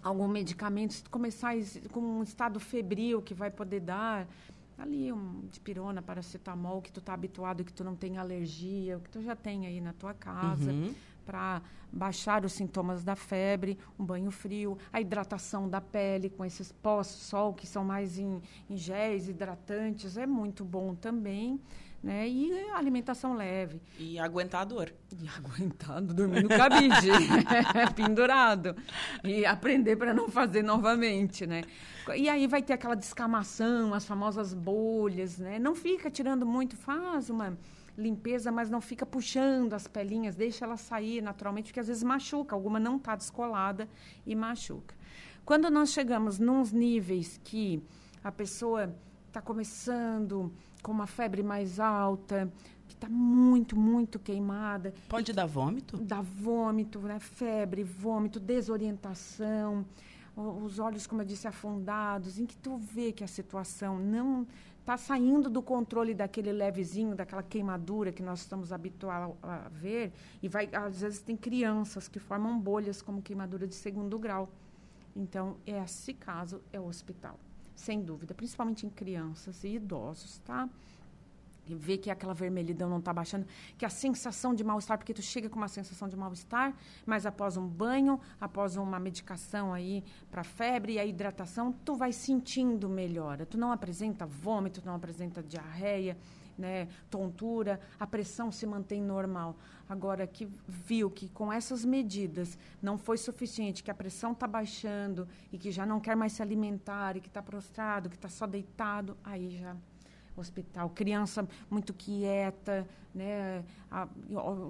[SPEAKER 2] algum medicamento, se começar com um estado febril que vai poder dar, ali um dipirona, paracetamol, que tu tá habituado, que tu não tem alergia, que tu já tem aí na tua casa. Uhum para baixar os sintomas da febre, um banho frio, a hidratação da pele com esses pós-sol que são mais em, em géis hidratantes, é muito bom também. Né? E alimentação leve.
[SPEAKER 1] E aguentar a dor.
[SPEAKER 2] E aguentar, dormir no cabide, pendurado. E aprender para não fazer novamente, né? E aí vai ter aquela descamação, as famosas bolhas, né? Não fica tirando muito, faz uma limpeza, mas não fica puxando as pelinhas, deixa ela sair naturalmente, porque às vezes machuca, alguma não está descolada e machuca. Quando nós chegamos nos níveis que a pessoa está começando com uma febre mais alta, que está muito, muito queimada.
[SPEAKER 1] Pode dar vômito?
[SPEAKER 2] Dá vômito, né? febre, vômito, desorientação os olhos, como eu disse, afundados, em que tu vê que a situação não está saindo do controle daquele levezinho, daquela queimadura que nós estamos habituados a ver, e vai, às vezes tem crianças que formam bolhas como queimadura de segundo grau. Então, esse caso é o hospital, sem dúvida, principalmente em crianças e idosos, tá? Ver que aquela vermelhidão não está baixando, que a sensação de mal-estar, porque tu chega com uma sensação de mal-estar, mas após um banho, após uma medicação aí para febre e a hidratação, tu vai sentindo melhora. Tu não apresenta vômito, não apresenta diarreia, né, tontura, a pressão se mantém normal. Agora que viu que com essas medidas não foi suficiente, que a pressão está baixando e que já não quer mais se alimentar, e que está prostrado, que está só deitado, aí já hospital. Criança muito quieta, né? A,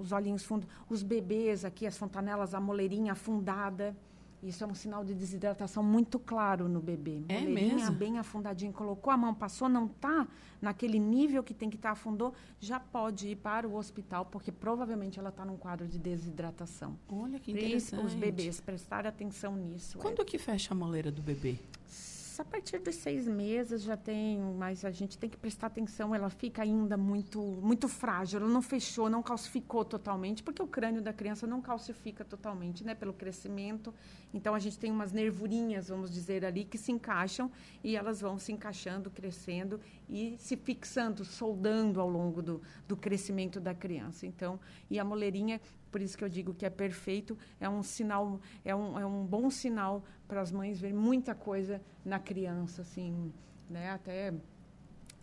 [SPEAKER 2] os olhinhos fundos. Os bebês aqui, as fontanelas, a moleirinha afundada. Isso é um sinal de desidratação muito claro no bebê.
[SPEAKER 1] É
[SPEAKER 2] moleirinha
[SPEAKER 1] mesmo?
[SPEAKER 2] bem afundadinha. Colocou a mão, passou, não está naquele nível que tem que estar, tá, afundou, já pode ir para o hospital, porque provavelmente ela está num quadro de desidratação.
[SPEAKER 1] Olha que interessante.
[SPEAKER 2] Os bebês, prestar atenção nisso.
[SPEAKER 1] Quando é. que fecha a moleira do bebê?
[SPEAKER 2] A partir dos seis meses já tem, mas a gente tem que prestar atenção. Ela fica ainda muito, muito frágil. Ela não fechou, não calcificou totalmente, porque o crânio da criança não calcifica totalmente, né? Pelo crescimento. Então a gente tem umas nervurinhas, vamos dizer ali, que se encaixam e elas vão se encaixando, crescendo e se fixando, soldando ao longo do, do crescimento da criança. Então, e a moleirinha por isso que eu digo que é perfeito, é um sinal, é um, é um bom sinal para as mães verem muita coisa na criança, assim, né? Até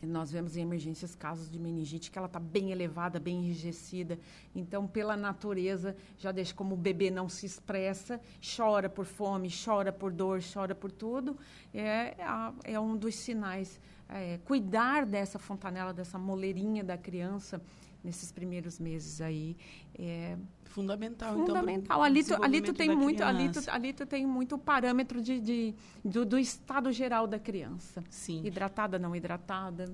[SPEAKER 2] nós vemos em emergências casos de meningite que ela está bem elevada, bem enrijecida. Então, pela natureza, já deixa como o bebê não se expressa, chora por fome, chora por dor, chora por tudo. É, é um dos sinais. É, cuidar dessa fontanela, dessa moleirinha da criança nesses primeiros meses aí é
[SPEAKER 1] fundamental
[SPEAKER 2] fundamental então, ali tu, ali tu tem muito ali tu, ali tu tem muito parâmetro de, de do, do, estado geral da criança
[SPEAKER 1] sim
[SPEAKER 2] hidratada não hidratada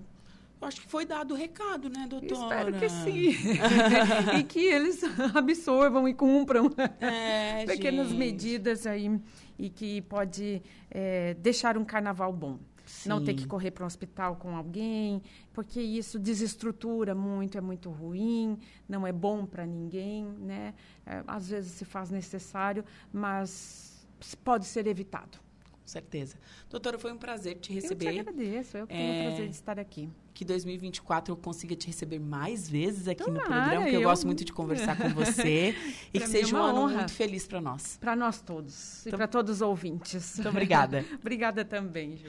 [SPEAKER 1] eu acho que foi dado o recado, né, doutora?
[SPEAKER 2] Espero que sim. e que eles absorvam e cumpram
[SPEAKER 1] é,
[SPEAKER 2] pequenas
[SPEAKER 1] gente.
[SPEAKER 2] medidas aí e que pode é, deixar um carnaval bom. Sim. não ter que correr para um hospital com alguém, porque isso desestrutura muito, é muito ruim, não é bom para ninguém, né? É, às vezes se faz necessário, mas pode ser evitado.
[SPEAKER 1] Com certeza. Doutora, foi um prazer te receber.
[SPEAKER 2] Eu te agradeço, eu tenho é... o prazer de estar aqui.
[SPEAKER 1] Que 2024 eu consiga te receber mais vezes aqui
[SPEAKER 2] Tomara,
[SPEAKER 1] no programa, porque eu... eu... gosto muito de conversar com você. e que seja
[SPEAKER 2] é
[SPEAKER 1] um ano muito feliz para nós.
[SPEAKER 2] Para nós todos. E para todos os ouvintes.
[SPEAKER 1] Muito obrigada.
[SPEAKER 2] obrigada também, Ju.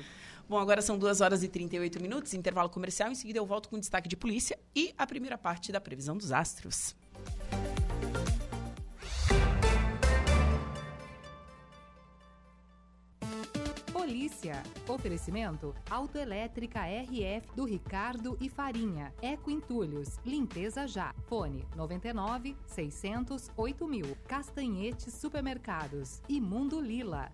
[SPEAKER 1] Bom, agora são 2 horas e 38 minutos, intervalo comercial. Em seguida eu volto com destaque de polícia e a primeira parte da previsão dos astros.
[SPEAKER 3] Polícia. Oferecimento Autoelétrica RF do Ricardo e Farinha. Eco Entulhos. Limpeza já. Fone 99 600 8000. Castanhetes Supermercados. E Mundo Lila.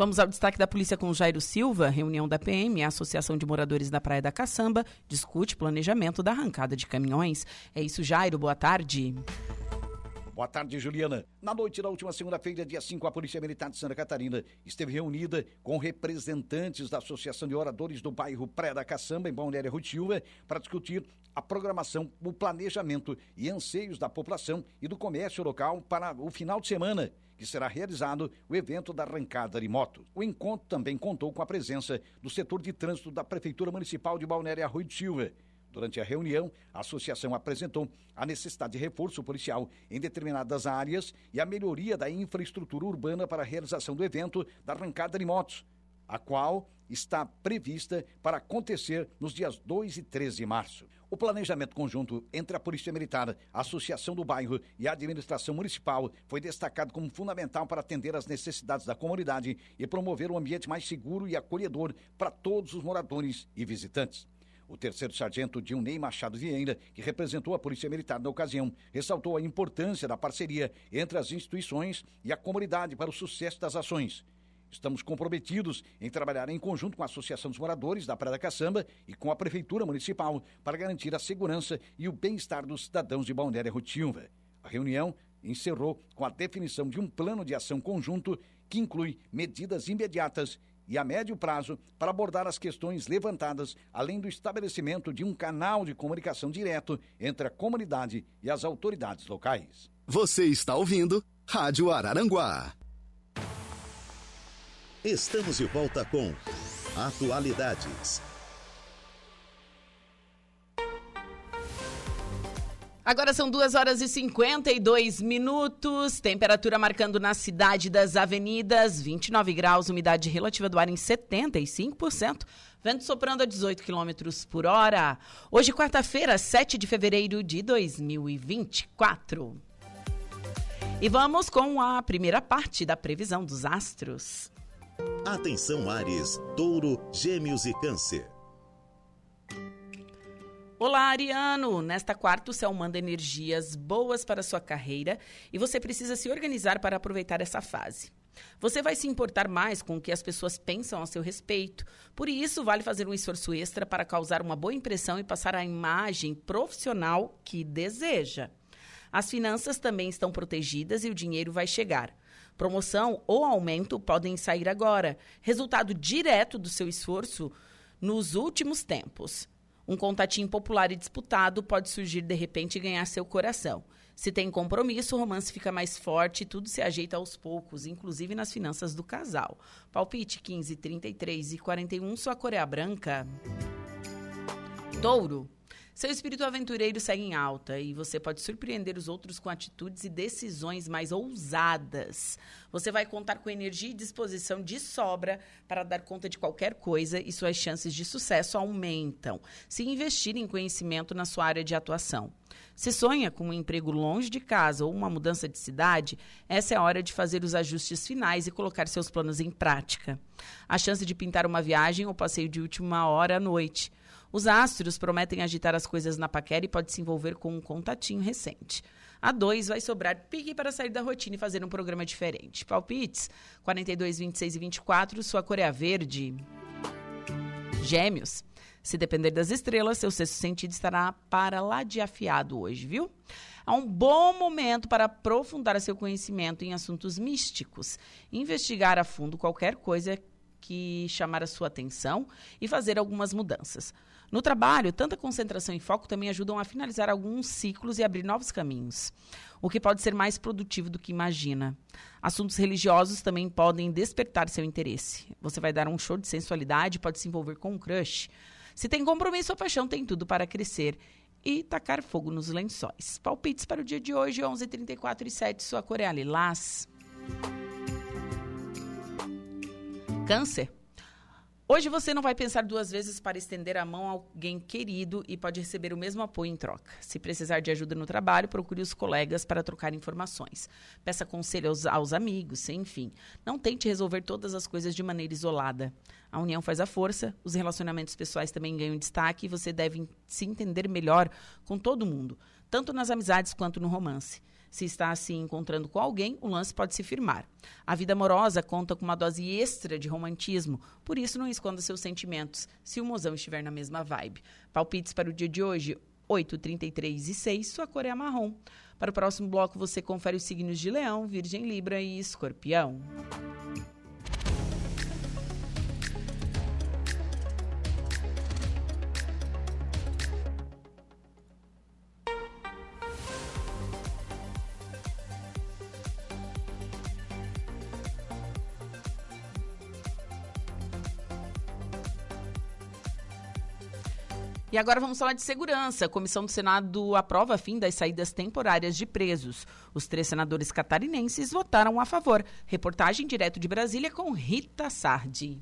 [SPEAKER 1] Vamos ao destaque da polícia com Jairo Silva. Reunião da PM, a Associação de Moradores da Praia da Caçamba, discute planejamento da arrancada de caminhões. É isso, Jairo. Boa tarde.
[SPEAKER 4] Boa tarde, Juliana. Na noite da última segunda-feira, dia 5, a Polícia Militar de Santa Catarina esteve reunida com representantes da Associação de Oradores do bairro Praia da Caçamba, em Balneário Rutilva, para discutir a programação, o planejamento e anseios da população e do comércio local para o final de semana que será realizado o evento da arrancada de moto. O encontro também contou com a presença do setor de trânsito da Prefeitura Municipal de Balneário Arroio de Silva. Durante a reunião, a associação apresentou a necessidade de reforço policial em determinadas áreas e a melhoria da infraestrutura urbana para a realização do evento da arrancada de motos, a qual está prevista para acontecer nos dias 2 e 3 de março. O planejamento conjunto entre a Polícia Militar, a Associação do Bairro e a Administração Municipal foi destacado como fundamental para atender às necessidades da comunidade e promover um ambiente mais seguro e acolhedor para todos os moradores e visitantes. O terceiro sargento Dilney Machado Vieira, que representou a Polícia Militar na ocasião, ressaltou a importância da parceria entre as instituições e a comunidade para o sucesso das ações Estamos comprometidos em trabalhar em conjunto com a Associação dos Moradores da Praia da Caçamba e com a Prefeitura Municipal para garantir a segurança e o bem-estar dos cidadãos de Balneária Rotilva. A reunião encerrou com a definição de um plano de ação conjunto que inclui medidas imediatas e a médio prazo para abordar as questões levantadas, além do estabelecimento de um canal de comunicação direto entre a comunidade e as autoridades locais.
[SPEAKER 5] Você está ouvindo Rádio Araranguá. Estamos de volta com Atualidades.
[SPEAKER 1] Agora são 2 horas e 52 minutos. Temperatura marcando na cidade das avenidas 29 graus, umidade relativa do ar em 75%. Vento soprando a 18 quilômetros por hora. Hoje, quarta-feira, 7 de fevereiro de 2024. E vamos com a primeira parte da previsão dos astros.
[SPEAKER 5] Atenção Ares, Touro, Gêmeos e Câncer.
[SPEAKER 1] Olá, Ariano! Nesta quarta, o céu manda energias boas para sua carreira e você precisa se organizar para aproveitar essa fase. Você vai se importar mais com o que as pessoas pensam a seu respeito. Por isso, vale fazer um esforço extra para causar uma boa impressão e passar a imagem profissional que deseja. As finanças também estão protegidas e o dinheiro vai chegar. Promoção ou aumento podem sair agora, resultado direto do seu esforço nos últimos tempos. Um contatinho popular e disputado pode surgir de repente e ganhar seu coração. Se tem compromisso, o romance fica mais forte e tudo se ajeita aos poucos, inclusive nas finanças do casal. Palpite 15, 33 e 41, sua cor é branca. Touro. Seu espírito aventureiro segue em alta e você pode surpreender os outros com atitudes e decisões mais ousadas. Você vai contar com energia e disposição de sobra para dar conta de qualquer coisa e suas chances de sucesso aumentam se investir em conhecimento na sua área de atuação. Se sonha com um emprego longe de casa ou uma mudança de cidade, essa é a hora de fazer os ajustes finais e colocar seus planos em prática. A chance de pintar uma viagem ou passeio de última hora à noite. Os astros prometem agitar as coisas na paquera e pode se envolver com um contatinho recente. A 2 vai sobrar pique para sair da rotina e fazer um programa diferente. Palpites: 42, 26 e 24. Sua cor é verde. Gêmeos. Se depender das estrelas, seu sexto sentido estará para lá de afiado hoje, viu? É um bom momento para aprofundar seu conhecimento em assuntos místicos, investigar a fundo qualquer coisa que chamar a sua atenção e fazer algumas mudanças. No trabalho, tanta concentração e foco também ajudam a finalizar alguns ciclos e abrir novos caminhos, o que pode ser mais produtivo do que imagina. Assuntos religiosos também podem despertar seu interesse. Você vai dar um show de sensualidade, pode se envolver com um crush. Se tem compromisso ou paixão, tem tudo para crescer e tacar fogo nos lençóis. Palpites para o dia de hoje, 11h34 e 7, sua cor é lilás. Câncer. Hoje você não vai pensar duas vezes para estender a mão a alguém querido e pode receber o mesmo apoio em troca. Se precisar de ajuda no trabalho, procure os colegas para trocar informações. Peça conselho aos, aos amigos, enfim. Não tente resolver todas as coisas de maneira isolada. A união faz a força, os relacionamentos pessoais também ganham destaque e você deve se entender melhor com todo mundo, tanto nas amizades quanto no romance. Se está se encontrando com alguém, o lance pode se firmar. A vida amorosa conta com uma dose extra de romantismo, por isso não esconda seus sentimentos, se o mozão estiver na mesma vibe. Palpites para o dia de hoje, 8, 33 e 6, sua cor é marrom. Para o próximo bloco, você confere os signos de Leão, Virgem Libra e Escorpião. E agora vamos falar de segurança. A Comissão do Senado aprova fim das saídas temporárias de presos. Os três senadores catarinenses votaram a favor. Reportagem direto de Brasília com Rita Sardi.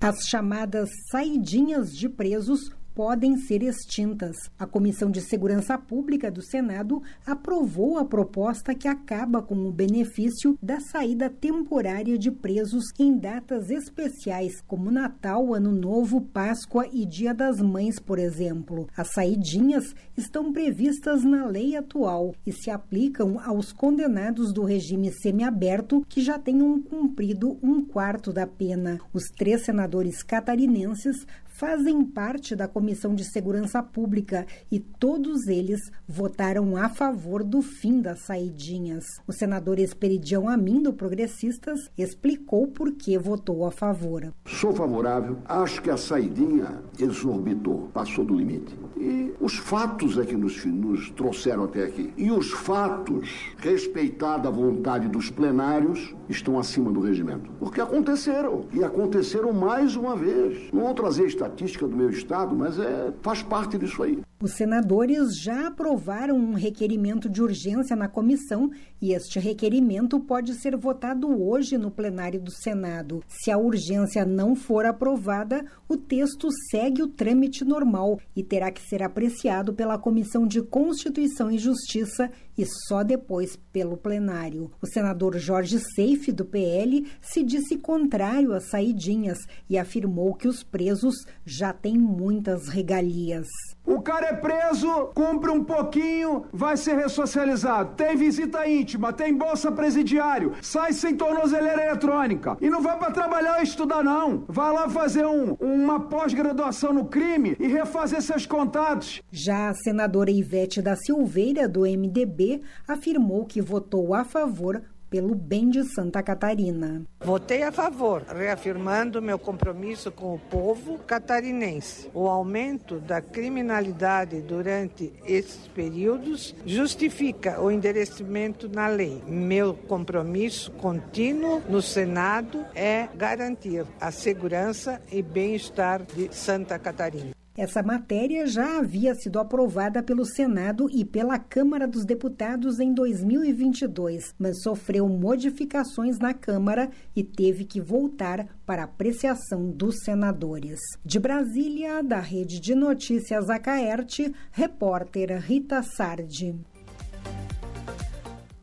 [SPEAKER 6] As chamadas saidinhas de presos podem ser extintas. A Comissão de Segurança Pública do Senado aprovou a proposta que acaba com o benefício da saída temporária de presos em datas especiais, como Natal, Ano Novo, Páscoa e Dia das Mães, por exemplo. As saidinhas estão previstas na lei atual e se aplicam aos condenados do regime semiaberto que já tenham cumprido um quarto da pena. Os três senadores catarinenses fazem parte da Comissão de Segurança Pública e todos eles votaram a favor do fim das saidinhas. O senador Esperidião Amin, do Progressistas, explicou por que votou a favor.
[SPEAKER 7] Sou favorável, acho que a saidinha exorbitou, passou do limite. E os fatos é que nos, nos trouxeram até aqui. E os fatos, respeitada a vontade dos plenários, estão acima do regimento. Porque aconteceram. E aconteceram mais uma vez. Não vou trazer estatística do meu estado, mas é, faz parte disso aí.
[SPEAKER 6] Os senadores já aprovaram um requerimento de urgência na comissão e este requerimento pode ser votado hoje no plenário do Senado. Se a urgência não for aprovada, o texto segue o trâmite normal e terá que ser apreciado pela Comissão de Constituição e Justiça e só depois pelo plenário. O senador Jorge Seife, do PL, se disse contrário às saidinhas e afirmou que os presos já têm muitas regalias.
[SPEAKER 8] O cara é preso, cumpre um pouquinho, vai ser ressocializado. Tem visita íntima, tem bolsa presidiário, sai sem tornozeleira eletrônica. E não vai para trabalhar ou estudar, não. Vai lá fazer um, uma pós-graduação no crime e refazer seus contatos.
[SPEAKER 6] Já a senadora Ivete da Silveira, do MDB, afirmou que votou a favor pelo bem de Santa Catarina.
[SPEAKER 9] Votei a favor, reafirmando meu compromisso com o povo catarinense. O aumento da criminalidade durante esses períodos justifica o endereçamento na lei. Meu compromisso contínuo no Senado é garantir a segurança e bem-estar de Santa Catarina.
[SPEAKER 6] Essa matéria já havia sido aprovada pelo Senado e pela Câmara dos Deputados em 2022, mas sofreu modificações na Câmara e teve que voltar para apreciação dos senadores. De Brasília, da Rede de Notícias Acaerte, repórter Rita Sardi.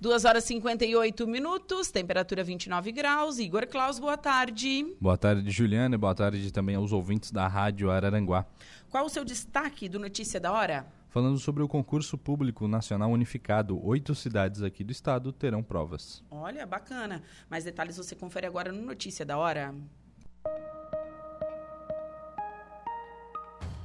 [SPEAKER 1] 2 horas e 58 minutos, temperatura 29 graus. Igor Klaus, boa tarde.
[SPEAKER 10] Boa tarde, Juliana, e boa tarde também aos ouvintes da Rádio Araranguá.
[SPEAKER 1] Qual o seu destaque do Notícia da Hora?
[SPEAKER 10] Falando sobre o concurso público nacional unificado, oito cidades aqui do estado terão provas.
[SPEAKER 1] Olha, bacana. Mais detalhes você confere agora no Notícia da Hora.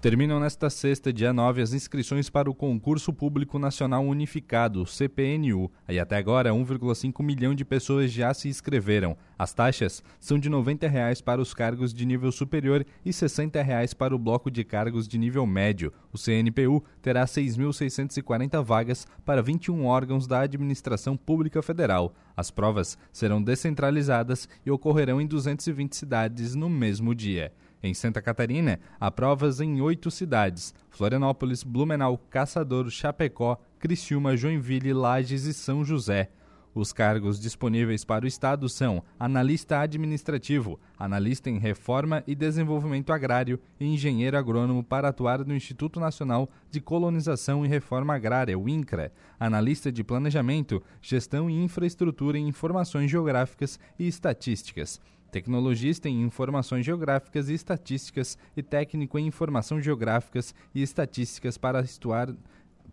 [SPEAKER 10] Terminam nesta sexta, dia 9, as inscrições para o Concurso Público Nacional Unificado, CPNU. E até agora, 1,5 milhão de pessoas já se inscreveram. As taxas são de 90 reais para os cargos de nível superior e 60 reais para o bloco de cargos de nível médio. O CNPU terá 6.640 vagas para 21 órgãos da Administração Pública Federal. As provas serão descentralizadas e ocorrerão em 220 cidades no mesmo dia. Em Santa Catarina, há provas em oito cidades: Florianópolis, Blumenau, Caçador, Chapecó, Criciúma, Joinville, Lages e São José. Os cargos disponíveis para o Estado são analista administrativo, analista em reforma e desenvolvimento agrário e engenheiro agrônomo para atuar no Instituto Nacional de Colonização e Reforma Agrária, o INCRA, analista de planejamento, gestão e infraestrutura em informações geográficas e estatísticas tecnologista em informações geográficas e estatísticas e técnico em informação geográficas e estatísticas para, atuar,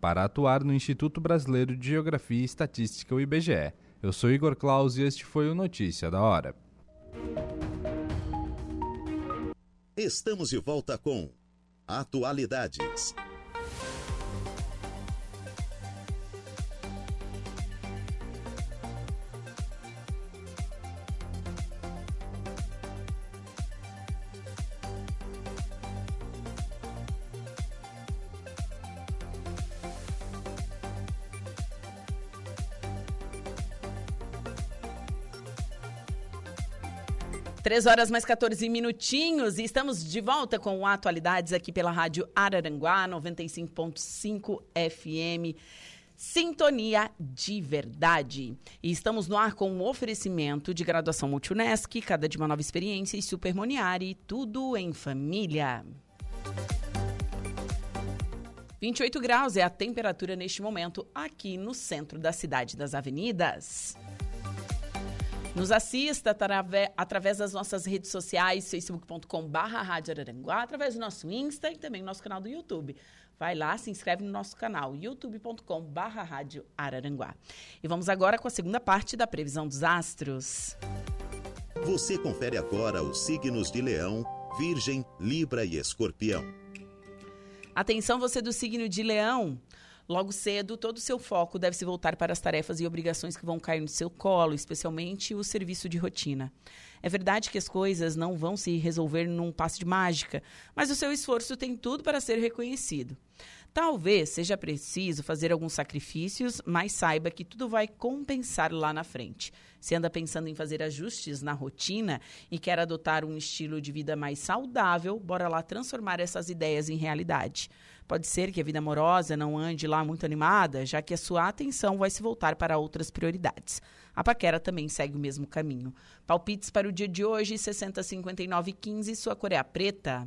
[SPEAKER 10] para atuar no Instituto Brasileiro de Geografia e Estatística, o IBGE. Eu sou Igor Claus e este foi o Notícia da Hora.
[SPEAKER 5] Estamos de volta com Atualidades.
[SPEAKER 1] Três horas mais 14 minutinhos e estamos de volta com Atualidades aqui pela Rádio Araranguá 95.5 FM. Sintonia de verdade. E estamos no ar com um oferecimento de graduação Multunesc, cada de uma nova experiência e Supermoniari, tudo em família. 28 graus é a temperatura neste momento aqui no centro da cidade das avenidas. Nos assista através das nossas redes sociais, facebook.com.br, através do nosso Insta e também nosso canal do YouTube. Vai lá, se inscreve no nosso canal, youtube.com.br Rádio Araranguá. E vamos agora com a segunda parte da previsão dos astros.
[SPEAKER 5] Você confere agora os signos de Leão, Virgem, Libra e Escorpião.
[SPEAKER 1] Atenção, você do signo de Leão. Logo cedo, todo o seu foco deve se voltar para as tarefas e obrigações que vão cair no seu colo, especialmente o serviço de rotina. É verdade que as coisas não vão se resolver num passe de mágica, mas o seu esforço tem tudo para ser reconhecido. Talvez seja preciso fazer alguns sacrifícios, mas saiba que tudo vai compensar lá na frente. Se anda pensando em fazer ajustes na rotina e quer adotar um estilo de vida mais saudável, bora lá transformar essas ideias em realidade. Pode ser que a vida amorosa não ande lá muito animada, já que a sua atenção vai se voltar para outras prioridades. A paquera também segue o mesmo caminho. Palpites para o dia de hoje, 60, 59 15, sua cor é preta.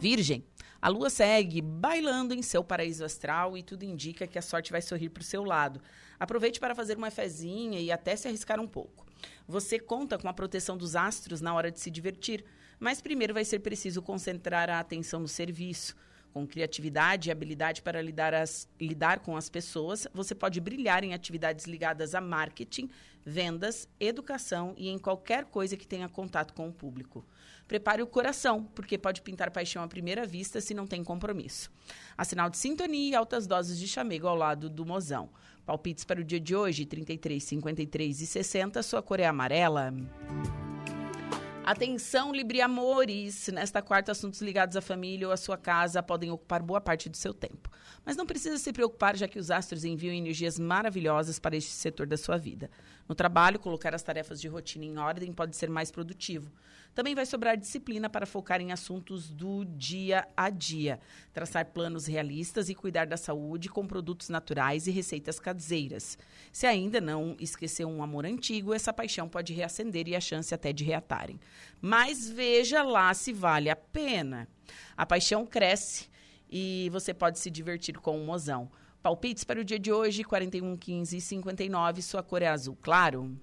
[SPEAKER 1] Virgem. A lua segue bailando em seu paraíso astral e tudo indica que a sorte vai sorrir para o seu lado. Aproveite para fazer uma fezinha e até se arriscar um pouco. Você conta com a proteção dos astros na hora de se divertir. Mas primeiro vai ser preciso concentrar a atenção no serviço. Com criatividade e habilidade para lidar, as, lidar com as pessoas, você pode brilhar em atividades ligadas a marketing, vendas, educação e em qualquer coisa que tenha contato com o público. Prepare o coração, porque pode pintar paixão à primeira vista se não tem compromisso. A sinal de sintonia e altas doses de chamego ao lado do mozão. Palpites para o dia de hoje, 33, 53 e 60. Sua cor é amarela. Atenção, Libriamores! Nesta quarta, assuntos ligados à família ou à sua casa podem ocupar boa parte do seu tempo. Mas não precisa se preocupar, já que os astros enviam energias maravilhosas para este setor da sua vida. No trabalho, colocar as tarefas de rotina em ordem pode ser mais produtivo. Também vai sobrar disciplina para focar em assuntos do dia a dia, traçar planos realistas e cuidar da saúde com produtos naturais e receitas caseiras. Se ainda não esqueceu um amor antigo, essa paixão pode reacender e a chance até de reatarem. Mas veja lá se vale a pena. A paixão cresce e você pode se divertir com um mozão. Palpites para o dia de hoje, 41, 15 e 59. Sua cor é azul claro.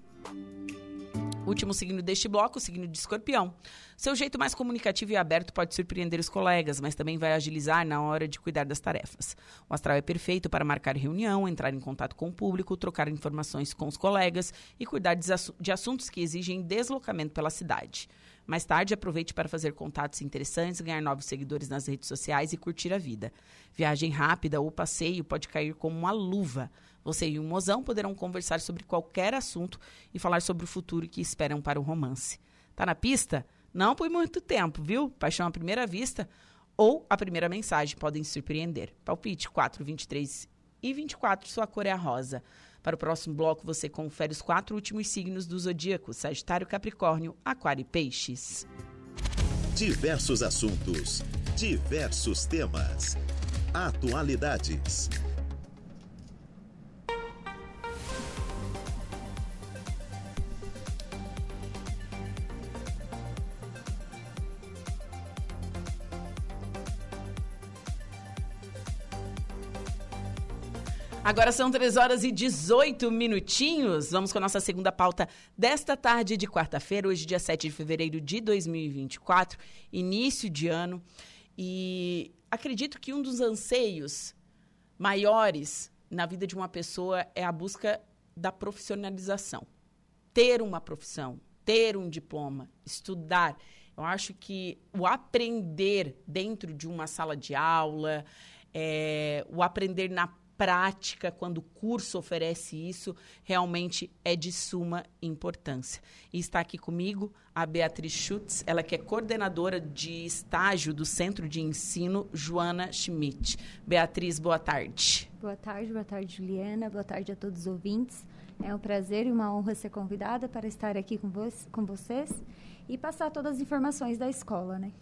[SPEAKER 1] Último signo deste bloco, o signo de escorpião. Seu jeito mais comunicativo e aberto pode surpreender os colegas, mas também vai agilizar na hora de cuidar das tarefas. O astral é perfeito para marcar reunião, entrar em contato com o público, trocar informações com os colegas e cuidar de assuntos que exigem deslocamento pela cidade. Mais tarde, aproveite para fazer contatos interessantes, ganhar novos seguidores nas redes sociais e curtir a vida. Viagem rápida ou passeio pode cair como uma luva. Você e o mozão poderão conversar sobre qualquer assunto e falar sobre o futuro que esperam para o romance. Tá na pista? Não por muito tempo, viu? Paixão à primeira vista ou a primeira mensagem podem surpreender. Palpite 4, 23 e 24, sua cor é a rosa. Para o próximo bloco, você confere os quatro últimos signos do zodíaco: Sagitário, Capricórnio, Aquário e Peixes.
[SPEAKER 5] Diversos assuntos, diversos temas. Atualidades.
[SPEAKER 1] Agora são 3 horas e 18 minutinhos. Vamos com a nossa segunda pauta desta tarde de quarta-feira, hoje, dia 7 de fevereiro de 2024, início de ano. E acredito que um dos anseios maiores na vida de uma pessoa é a busca da profissionalização. Ter uma profissão, ter um diploma, estudar. Eu acho que o aprender dentro de uma sala de aula, é, o aprender na prática, quando o curso oferece isso, realmente é de suma importância. E está aqui comigo a Beatriz Schutz, ela que é coordenadora de estágio do Centro de Ensino Joana Schmidt. Beatriz, boa tarde.
[SPEAKER 11] Boa tarde, boa tarde, Juliana, boa tarde a todos os ouvintes. É um prazer e uma honra ser convidada para estar aqui com, vo com vocês e passar todas as informações da escola, né?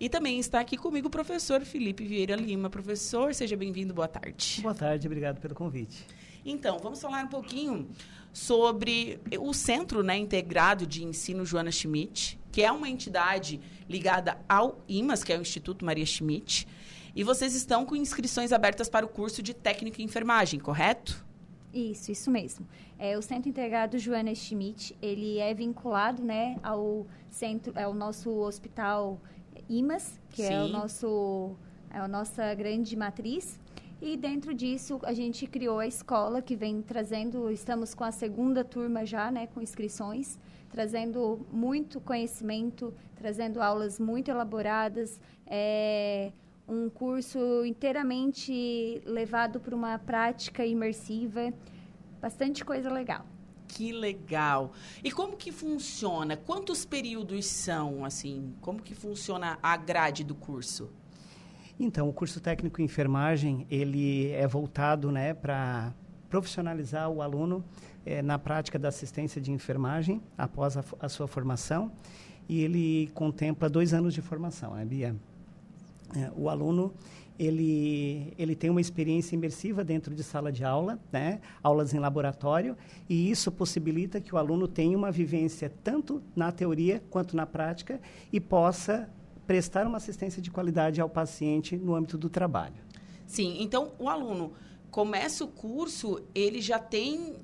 [SPEAKER 1] E também está aqui comigo o professor Felipe Vieira Lima. Professor, seja bem-vindo, boa tarde.
[SPEAKER 12] Boa tarde, obrigado pelo convite.
[SPEAKER 1] Então, vamos falar um pouquinho sobre o Centro né, Integrado de Ensino Joana Schmidt, que é uma entidade ligada ao IMAS, que é o Instituto Maria Schmidt. E vocês estão com inscrições abertas para o curso de técnico em enfermagem, correto?
[SPEAKER 11] Isso, isso mesmo. É, o Centro Integrado Joana Schmidt, ele é vinculado né, ao centro, ao nosso hospital IMAS, que Sim. é o nosso é a nossa grande matriz. E dentro disso, a gente criou a escola que vem trazendo, estamos com a segunda turma já, né, com inscrições, trazendo muito conhecimento, trazendo aulas muito elaboradas, é, um curso inteiramente levado para uma prática imersiva, bastante coisa legal.
[SPEAKER 1] Que legal. E como que funciona? Quantos períodos são, assim? Como que funciona a grade do curso?
[SPEAKER 12] Então, o curso técnico em enfermagem, ele é voltado né, para profissionalizar o aluno é, na prática da assistência de enfermagem após a, a, sua formação. E ele contempla dois anos de formação, né, Bia? É, o aluno ele, ele tem uma experiência imersiva dentro de sala de aula, né? aulas em laboratório, e isso possibilita que o aluno tenha uma vivência tanto na teoria quanto na prática e possa prestar uma assistência de qualidade ao paciente no âmbito do trabalho.
[SPEAKER 1] Sim, então o aluno começa o curso, ele já tem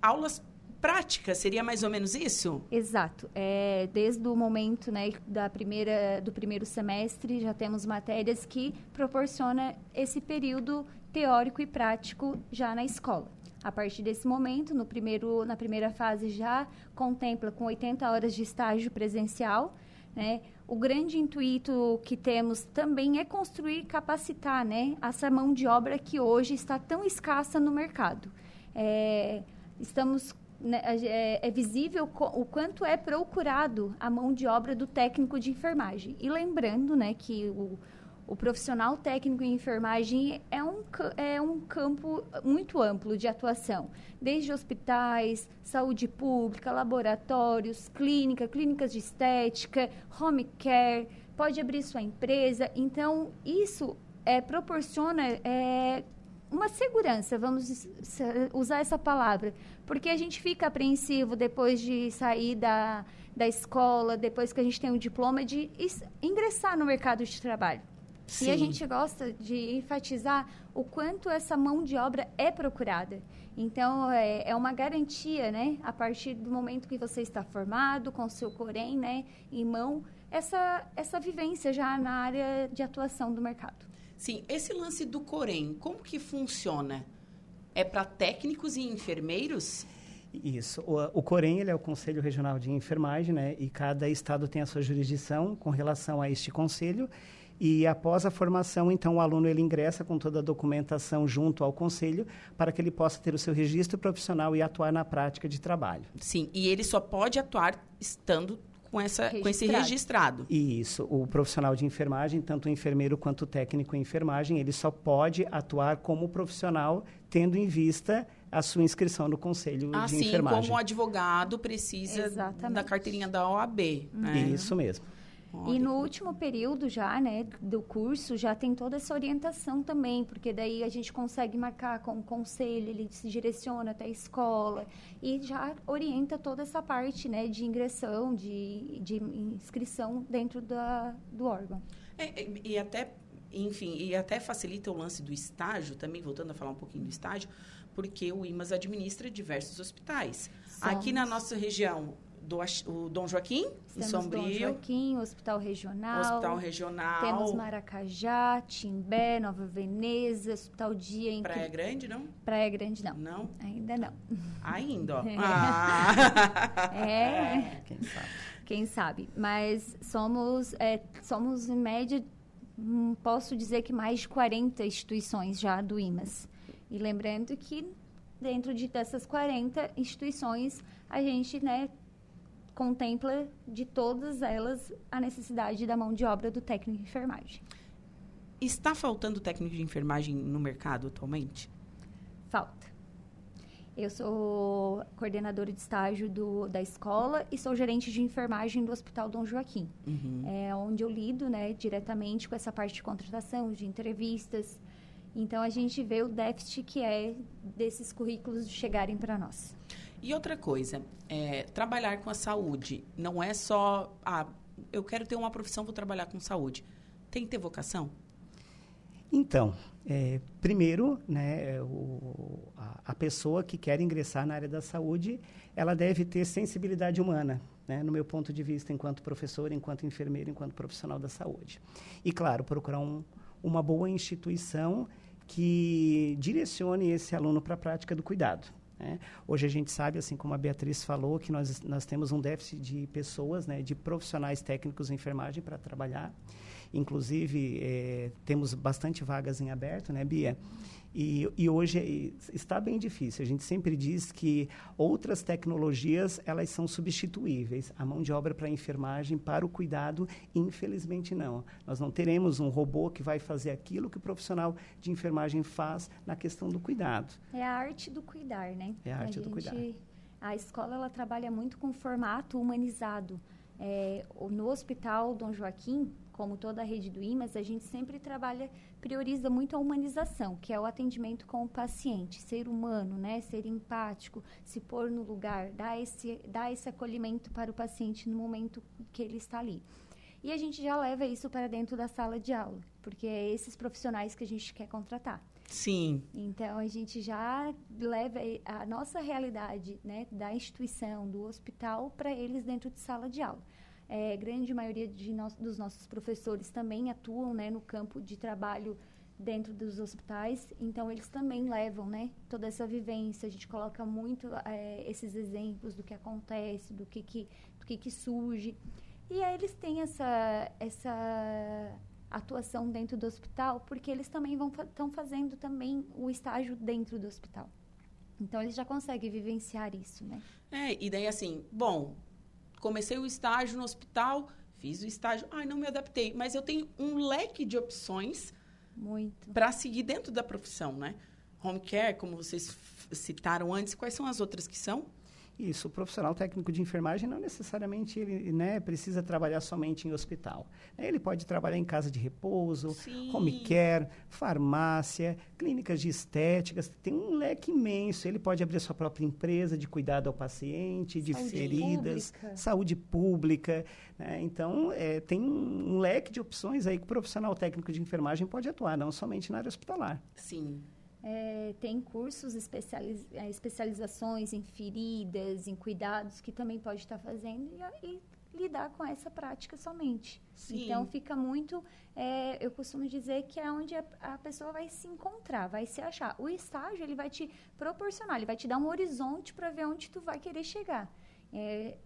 [SPEAKER 1] aulas práticas, seria mais ou menos isso?
[SPEAKER 11] Exato. É, desde o momento né, da primeira, do primeiro semestre, já temos matérias que proporciona esse período teórico e prático já na escola. A partir desse momento, no primeiro, na primeira fase já contempla com 80 horas de estágio presencial, né? O grande intuito que temos também é construir, capacitar, né, essa mão de obra que hoje está tão escassa no mercado. É, estamos é, é, visível o quanto é procurado a mão de obra do técnico de enfermagem. E lembrando, né, que o, o profissional técnico em enfermagem é um, é um campo muito amplo de atuação, desde hospitais, saúde pública, laboratórios, clínica, clínicas de estética, home care, pode abrir sua empresa. Então, isso é, proporciona é, uma segurança, vamos usar essa palavra, porque a gente fica apreensivo depois de sair da, da escola, depois que a gente tem um diploma, de ingressar no mercado de trabalho. Sim. E a gente gosta de enfatizar o quanto essa mão de obra é procurada. Então, é, é uma garantia, né? A partir do momento que você está formado, com o seu Corém, né, em mão, essa, essa vivência já na área de atuação do mercado.
[SPEAKER 1] Sim, esse lance do Corém, como que funciona? É para técnicos e enfermeiros?
[SPEAKER 12] Isso. O, o Corém ele é o Conselho Regional de Enfermagem, né? E cada estado tem a sua jurisdição com relação a este conselho. E após a formação, então, o aluno ele ingressa com toda a documentação junto ao conselho para que ele possa ter o seu registro profissional e atuar na prática de trabalho.
[SPEAKER 1] Sim, e ele só pode atuar estando com, essa, com esse registrado.
[SPEAKER 12] Isso. O profissional de enfermagem, tanto o enfermeiro quanto o técnico em enfermagem, ele só pode atuar como profissional tendo em vista a sua inscrição no Conselho
[SPEAKER 1] assim,
[SPEAKER 12] de Enfermagem.
[SPEAKER 1] Assim como o advogado precisa Exatamente. da carteirinha da OAB. Né?
[SPEAKER 12] Isso mesmo.
[SPEAKER 11] E no último período já, né, do curso, já tem toda essa orientação também, porque daí a gente consegue marcar com o conselho, ele se direciona até a escola e já orienta toda essa parte, né, de ingressão, de, de inscrição dentro da, do órgão.
[SPEAKER 1] É, e até, enfim, e até facilita o lance do estágio, também voltando a falar um pouquinho do estágio, porque o IMAS administra diversos hospitais. Somos. Aqui na nossa região, do o Dom Joaquim,
[SPEAKER 11] Temos em Sombrio. Dom Joaquim, Hospital Regional.
[SPEAKER 1] Hospital Regional.
[SPEAKER 11] Temos Maracajá, Timbé, Nova Veneza, Hospital Dia em
[SPEAKER 1] Praia Grande, não?
[SPEAKER 11] Praia Grande, não.
[SPEAKER 1] Não?
[SPEAKER 11] Ainda não.
[SPEAKER 1] Ainda, ó.
[SPEAKER 11] É.
[SPEAKER 1] Ah.
[SPEAKER 11] é. Quem sabe. Quem sabe. Mas somos, é, somos em média, hum, posso dizer que mais de 40 instituições já do IMAS. E lembrando que dentro de dessas 40 instituições, a gente né, contempla de todas elas a necessidade da mão de obra do técnico de enfermagem.
[SPEAKER 1] Está faltando técnico de enfermagem no mercado atualmente?
[SPEAKER 11] Falta. Eu sou coordenadora de estágio do, da escola e sou gerente de enfermagem do Hospital Dom Joaquim.
[SPEAKER 1] Uhum.
[SPEAKER 11] É onde eu lido né, diretamente com essa parte de contratação, de entrevistas. Então, a gente vê o déficit que é desses currículos chegarem para nós.
[SPEAKER 1] E outra coisa, é, trabalhar com a saúde não é só, ah, eu quero ter uma profissão, vou trabalhar com saúde. Tem que ter vocação?
[SPEAKER 12] Então, é, primeiro, né, o, a, a, pessoa que quer ingressar na área da saúde, ela deve ter sensibilidade humana, né, no meu ponto de vista, enquanto professor, enquanto enfermeiro, enquanto profissional da saúde. E, claro, procurar um, uma boa instituição que direcione esse aluno para a prática do cuidado. Né? Hoje a gente sabe, assim como a Beatriz falou, que nós, nós temos um déficit de pessoas, né, de profissionais técnicos em enfermagem para trabalhar. Inclusive, é, temos bastante vagas em aberto, né, Bia? E, e, hoje está bem difícil. A gente sempre diz que outras tecnologias elas são substituíveis. A mão de obra para a enfermagem, para o cuidado, infelizmente não. Nós não teremos um robô que vai fazer aquilo que o profissional de enfermagem faz na questão do cuidado.
[SPEAKER 11] É a arte do cuidar, né?
[SPEAKER 12] É a arte
[SPEAKER 11] a
[SPEAKER 12] do
[SPEAKER 11] gente,
[SPEAKER 12] cuidar.
[SPEAKER 11] A escola ela trabalha muito com formato humanizado. É, no Hospital Dom Joaquim, como toda a rede do IMAS, a gente sempre trabalha, prioriza muito a humanização, que é o atendimento com o paciente, ser humano, né, ser empático, se pôr no lugar, dar esse, dar esse acolhimento para o paciente no momento que ele está ali. E a gente já leva isso para dentro da sala de aula, porque é esses profissionais que a gente quer contratar.
[SPEAKER 1] Sim.
[SPEAKER 11] Então a gente já leva a nossa realidade, né, da instituição, do hospital para eles dentro de sala de aula. É, grande maioria no, dos nossos professores também atuam né, no campo de trabalho dentro dos hospitais, então eles também levam né, toda essa vivência. A gente coloca muito é, esses exemplos do que acontece, do que, que, do que, que surge. E aí eles têm essa, essa atuação dentro do hospital, porque eles também estão fa fazendo também o estágio dentro do hospital. Então eles já conseguem vivenciar isso, né?
[SPEAKER 1] É, e daí assim, bom, comecei o estágio no hospital, fiz o estágio, ai, não me adaptei, mas eu tenho um leque de opções para seguir dentro da profissão, né? Home care, como vocês citaram antes, quais são as outras que são?
[SPEAKER 12] Isso, o profissional técnico de enfermagem não necessariamente ele né, precisa trabalhar somente em hospital. Ele pode trabalhar em casa de repouso,
[SPEAKER 1] Sim.
[SPEAKER 12] home care, farmácia, clínicas de estéticas, tem um leque imenso. Ele pode abrir sua própria empresa de cuidado ao paciente, de
[SPEAKER 11] saúde
[SPEAKER 12] feridas,
[SPEAKER 11] pública.
[SPEAKER 12] saúde pública. Né? Então, é, tem um, um leque de opções aí que o profissional técnico de enfermagem pode atuar, não somente na área hospitalar.
[SPEAKER 1] Sim.
[SPEAKER 11] É, tem cursos, especializ, é, especializações em feridas, em cuidados, que também pode estar fazendo e, e lidar com essa prática somente.
[SPEAKER 1] Sim.
[SPEAKER 11] Então, fica muito... É, eu costumo dizer que é onde a, a, pessoa vai se encontrar, vai se achar. O estágio, ele vai te proporcionar, ele vai te dar um horizonte para ver onde tu vai querer chegar. É,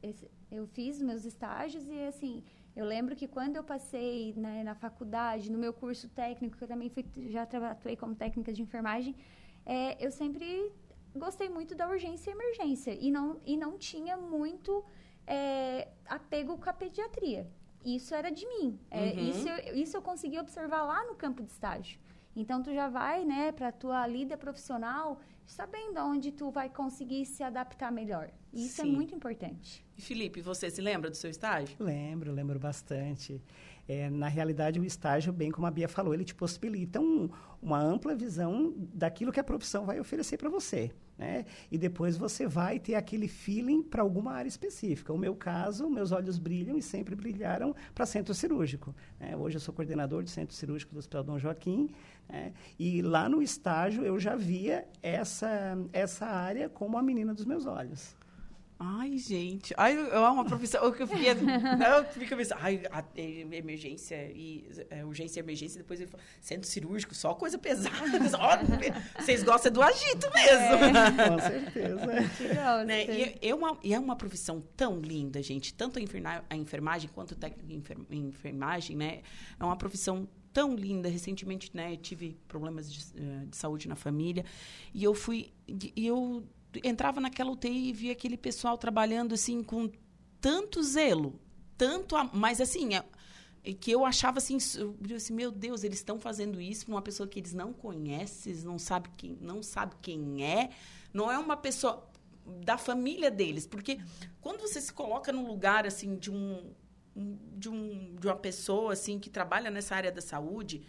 [SPEAKER 11] eu fiz meus estágios e, assim, eu lembro que quando eu passei né, na faculdade, no meu curso técnico, que eu também fui, já atuei como técnica de enfermagem, é, eu sempre gostei muito da urgência e emergência e não, e não tinha muito é, apego com a pediatria. Isso era de mim. É,
[SPEAKER 1] Uhum.
[SPEAKER 11] isso, eu, isso eu consegui observar lá no campo de estágio. Então, tu já vai, né, para a tua lida profissional, sabendo onde tu vai conseguir se adaptar melhor. Isso é
[SPEAKER 1] Sim.
[SPEAKER 11] muito importante.
[SPEAKER 1] E Felipe, você se lembra do seu estágio?
[SPEAKER 12] Lembro, lembro bastante. É, na realidade, o estágio, bem como a Bia falou, ele te possibilita um, uma ampla visão daquilo que a profissão vai oferecer para você. Né? E depois você vai ter aquele feeling para alguma área específica. O meu caso, meus olhos brilham e sempre brilharam para centro cirúrgico. né? Hoje eu sou coordenador de centro cirúrgico do Hospital Dom Joaquim. né? E lá no estágio eu já via essa, essa área como a menina dos meus olhos.
[SPEAKER 1] Ai, gente. Ai, eu amo uma profissão. O que eu fiquei. eu fico pensando. Ai, a- é, emergência e. é, urgência e emergência. Depois ele fala. Centro cirúrgico, só coisa pesada. Ó, vocês gostam do agito mesmo.
[SPEAKER 12] Com certeza.
[SPEAKER 1] né? E, é- é uma, e é uma profissão tão linda, gente. Tanto a, enferna- a enfermagem quanto o técnico em enfer- em enfermagem, né? É uma profissão tão linda. Recentemente, né, tive problemas de, eh, de saúde na família. E eu fui. E eu entrava naquela UTI e via aquele pessoal trabalhando assim com tanto zelo, tanto, a- mas assim, é- é que eu achava assim, eu digo assim, meu Deus, eles estão fazendo isso para uma pessoa que eles não conhecem, não sabe quem, não sabe quem é, não é uma pessoa da família deles, porque quando você se coloca num lugar assim de um de, um, de uma pessoa assim que trabalha nessa área da saúde,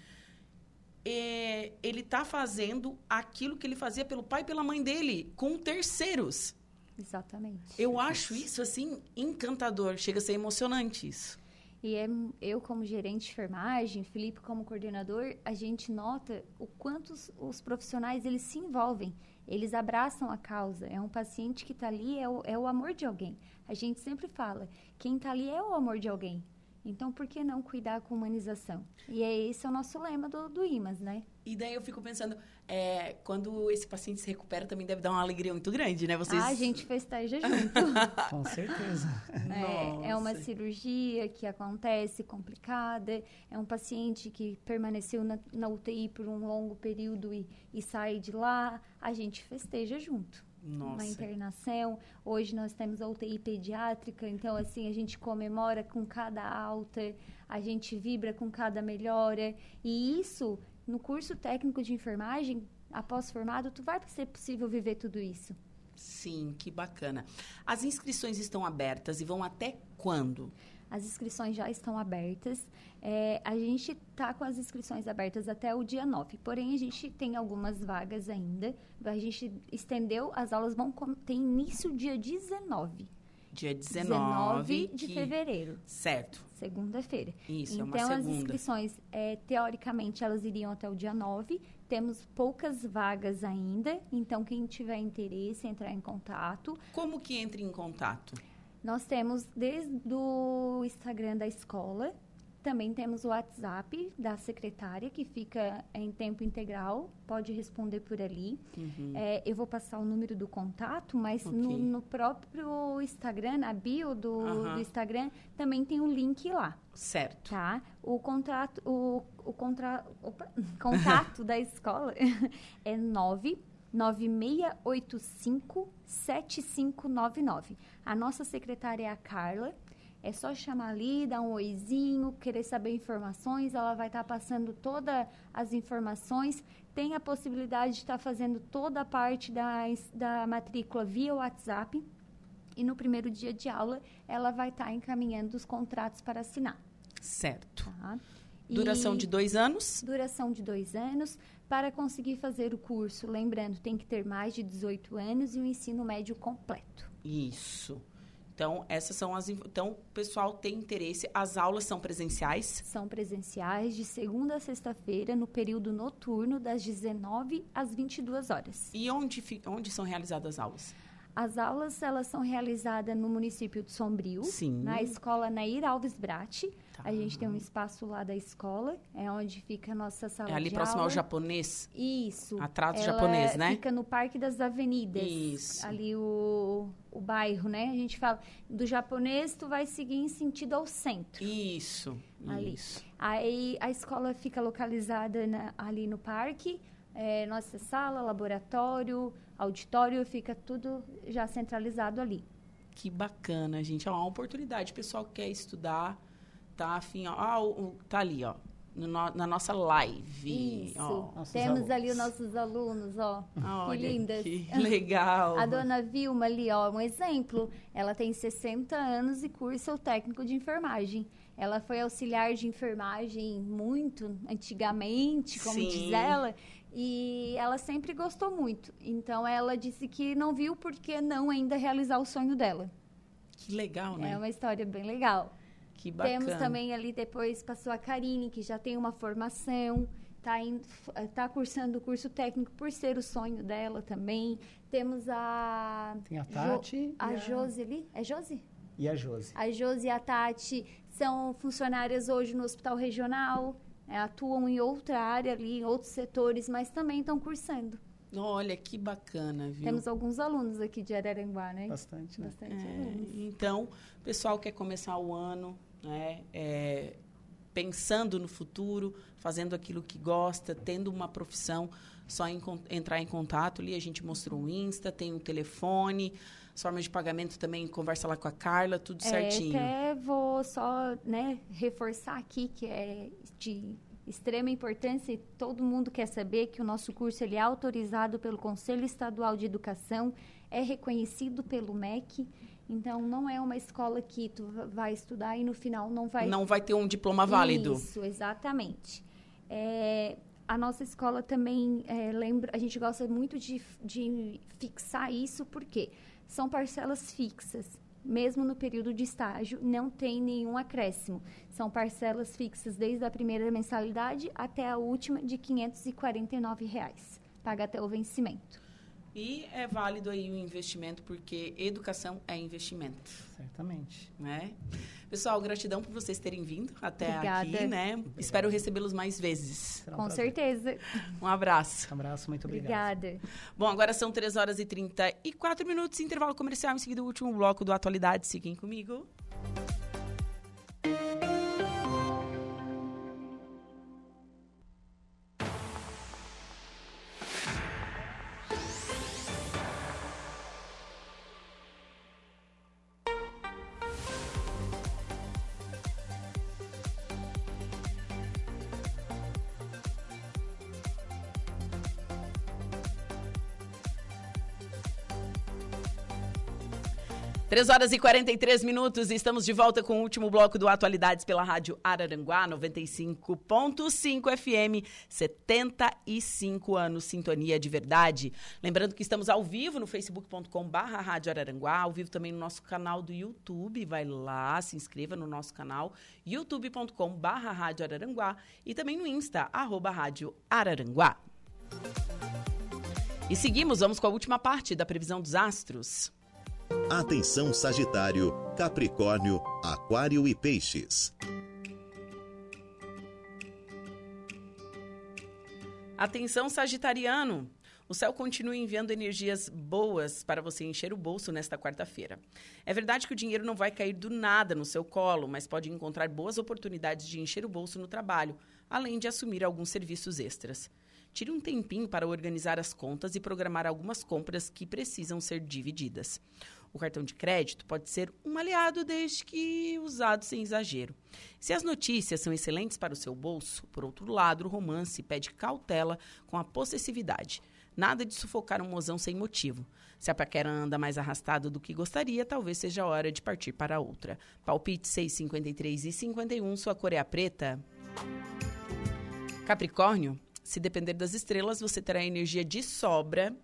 [SPEAKER 1] é, ele está fazendo aquilo que ele fazia pelo pai e pela mãe dele, com terceiros.
[SPEAKER 11] Exatamente.
[SPEAKER 1] Eu acho isso, assim, encantador. Chega a ser emocionante isso.
[SPEAKER 11] E é, eu, como gerente de enfermagem, Felipe, como coordenador, a gente nota o quanto os, os profissionais eles se envolvem. Eles abraçam a causa. É um paciente que está ali, é o, é o amor de alguém. A gente sempre fala, quem está ali é o amor de alguém. Então, por que não cuidar com humanização? E é esse é o nosso lema do, do IMAS, né?
[SPEAKER 1] E daí eu fico pensando, é, quando esse paciente se recupera, também deve dar uma alegria muito grande, né?
[SPEAKER 11] Vocês... Ah, a gente festeja junto.
[SPEAKER 12] com certeza.
[SPEAKER 11] É, é, uma cirurgia que acontece complicada, é um paciente que permaneceu na, na UTI por um longo período e, e sai de lá, a gente festeja junto.
[SPEAKER 1] Nossa.
[SPEAKER 11] uma internação. Hoje nós temos a UTI pediátrica, então assim a gente comemora com cada alta, a gente vibra com cada melhora e isso no curso técnico de enfermagem, após formado, tu vai ser possível viver tudo isso.
[SPEAKER 1] Sim, que bacana. As inscrições estão abertas e vão até quando?
[SPEAKER 11] As inscrições já estão abertas. É, a gente está com as inscrições abertas até o dia 9. Porém, a gente tem algumas vagas ainda. A gente estendeu, as aulas vão ter início dia 19.
[SPEAKER 1] Dia 19,
[SPEAKER 11] 19 de que... fevereiro.
[SPEAKER 1] Certo.
[SPEAKER 11] Segunda-feira.
[SPEAKER 1] Isso,
[SPEAKER 11] então,
[SPEAKER 1] é uma segunda.
[SPEAKER 11] as inscrições, é, teoricamente, elas iriam até o dia 9. Temos poucas vagas ainda. Então, quem tiver interesse, entrar em contato.
[SPEAKER 1] Como que entra em contato?
[SPEAKER 11] Nós temos desde o Instagram da escola, também temos o WhatsApp da secretária, que fica em tempo integral, pode responder por ali. Uhum. É, eu vou passar o número do contato, mas okay. no, no, próprio Instagram, na bio do, uhum. do, Instagram, também tem o um link lá.
[SPEAKER 1] Certo.
[SPEAKER 11] Tá? O contrato, o, o contra, opa, contato da escola é 9 9685 7599. A nossa secretária é a Carla. É só chamar ali, dar um oizinho, querer saber informações, ela vai estar tá passando todas as informações. Tem a possibilidade de estar tá fazendo toda a parte da, da matrícula via WhatsApp. E no primeiro dia de aula, ela vai estar tá encaminhando os contratos para assinar.
[SPEAKER 1] Certo. Tá? Duração e de dois anos?
[SPEAKER 11] Duração de dois anos. Para conseguir fazer o curso, lembrando, tem que ter mais de 18 anos e o ensino médio completo.
[SPEAKER 1] Isso. Então, essas são as. Então, o pessoal tem interesse. As aulas são presenciais?
[SPEAKER 11] São presenciais de segunda a sexta-feira, no período noturno, das 19 às 22 horas.
[SPEAKER 1] E onde, onde são realizadas as aulas?
[SPEAKER 11] As aulas elas são realizadas no município de Sombrio,
[SPEAKER 1] Sim.
[SPEAKER 11] na escola Nair Alves Brat. Tá. A gente tem um espaço lá da escola, é onde fica a nossa sala
[SPEAKER 1] é ali
[SPEAKER 11] de
[SPEAKER 1] próximo
[SPEAKER 11] aula.
[SPEAKER 1] ao japonês?
[SPEAKER 11] Isso.
[SPEAKER 1] Atrás do japonês, né?
[SPEAKER 11] Fica no Parque das Avenidas.
[SPEAKER 1] Isso.
[SPEAKER 11] Ali o, o bairro, né? A gente fala do japonês, tu vai seguir em sentido ao centro.
[SPEAKER 1] Isso.
[SPEAKER 11] Ali.
[SPEAKER 1] Isso.
[SPEAKER 11] Aí a escola fica localizada na, ali no parque. É, nossa sala, laboratório, auditório, fica tudo já centralizado ali.
[SPEAKER 1] Que bacana, gente. É uma oportunidade. O pessoal que quer estudar, tá afim, ó. Ah, o, tá ali, ó. No, na nossa live.
[SPEAKER 11] Isso. Ó. Temos alunos. ali os nossos alunos, ó.
[SPEAKER 1] Olha,
[SPEAKER 11] que lindas.
[SPEAKER 1] Que legal.
[SPEAKER 11] A dona Vilma ali, ó, um exemplo. Ela tem 60 anos e cursa o técnico de enfermagem. Ela foi auxiliar de enfermagem muito antigamente, como
[SPEAKER 1] Sim.
[SPEAKER 11] diz ela. E ela sempre gostou muito. Então ela disse que não viu por que não ainda realizar o sonho dela.
[SPEAKER 1] Que legal, né?
[SPEAKER 11] É uma história bem legal.
[SPEAKER 1] Que bacana.
[SPEAKER 11] Temos também ali depois passou a Karine, que já tem uma formação, está tá cursando o curso técnico por ser o sonho dela também. Temos a
[SPEAKER 12] Tem a Tati
[SPEAKER 11] jo, a, a Josi ali, é Josi?
[SPEAKER 12] E a Josi.
[SPEAKER 11] A Josi e a Tati são funcionárias hoje no Hospital Regional é, atuam em outra área ali, em outros setores, mas também estão cursando.
[SPEAKER 1] Olha, que bacana, viu?
[SPEAKER 11] Temos alguns alunos aqui de Araranguá, né?
[SPEAKER 12] Bastante, né?
[SPEAKER 11] Bastante
[SPEAKER 1] É,
[SPEAKER 11] alunos.
[SPEAKER 1] então, o pessoal quer começar o ano, né? é, pensando no futuro, fazendo aquilo que gosta, tendo uma profissão, só em entrar em contato ali. A gente mostrou o Insta, tem o telefone, as formas de pagamento também, conversa lá com a Carla, tudo
[SPEAKER 11] É,
[SPEAKER 1] certinho.
[SPEAKER 11] até vou só né, reforçar aqui que é de extrema importância e todo mundo quer saber que o nosso curso ele é autorizado pelo Conselho Estadual de Educação, é reconhecido pelo MEC. Então, não é uma escola que tu vai estudar e no final não vai...
[SPEAKER 1] Não vai ter um diploma válido.
[SPEAKER 11] Isso, exatamente. É, a nossa escola também é, lembra, a gente gosta muito de, de fixar isso, porque são parcelas fixas mesmo no período de estágio, não tem nenhum acréscimo. São parcelas fixas desde a primeira mensalidade até a última de 549 reais, paga até o vencimento.
[SPEAKER 1] E é válido aí o investimento, porque educação é investimento.
[SPEAKER 12] Certamente.
[SPEAKER 1] Né? Pessoal, gratidão por vocês terem vindo até
[SPEAKER 11] Obrigada.
[SPEAKER 1] aqui, né? Espero recebê-los mais vezes.
[SPEAKER 12] Um
[SPEAKER 11] Com
[SPEAKER 12] prazer.
[SPEAKER 11] certeza.
[SPEAKER 1] Um abraço.
[SPEAKER 12] Um abraço, muito obrigado.
[SPEAKER 11] Obrigada.
[SPEAKER 1] Bom, agora são 3 horas e 34 minutos, intervalo comercial, em seguida o último bloco do Atualidade. Fiquem comigo. Três horas e 43 minutos, estamos de volta com o último bloco do Atualidades pela Rádio Araranguá, 95.5 FM, 75 anos, sintonia de verdade. Lembrando que estamos ao vivo no facebook.com barra Rádio Araranguá, ao vivo também no nosso canal do YouTube, vai lá, se inscreva no nosso canal, youtube.com barra Rádio Araranguá e também no Insta, arroba Rádio Araranguá. E seguimos, vamos com a última parte da previsão dos astros.
[SPEAKER 5] Atenção Sagitário, Capricórnio, Aquário e Peixes.
[SPEAKER 1] Atenção, Sagitariano! O céu continua enviando energias boas para você encher o bolso nesta quarta-feira. É verdade que o dinheiro não vai cair do nada no seu colo, mas pode encontrar boas oportunidades de encher o bolso no trabalho, além de assumir alguns serviços extras. Tire um tempinho para organizar as contas e programar algumas compras que precisam ser divididas. O cartão de crédito pode ser um aliado desde que usado sem exagero. Se as notícias são excelentes para o seu bolso, por outro lado, o romance pede cautela com a possessividade. Nada de sufocar um mozão sem motivo. Se a paquera anda mais arrastada do que gostaria, talvez seja a hora de partir para outra. Palpite 6, 53 e 51, sua cor é a preta. Capricórnio, se depender das estrelas, você terá energia de sobra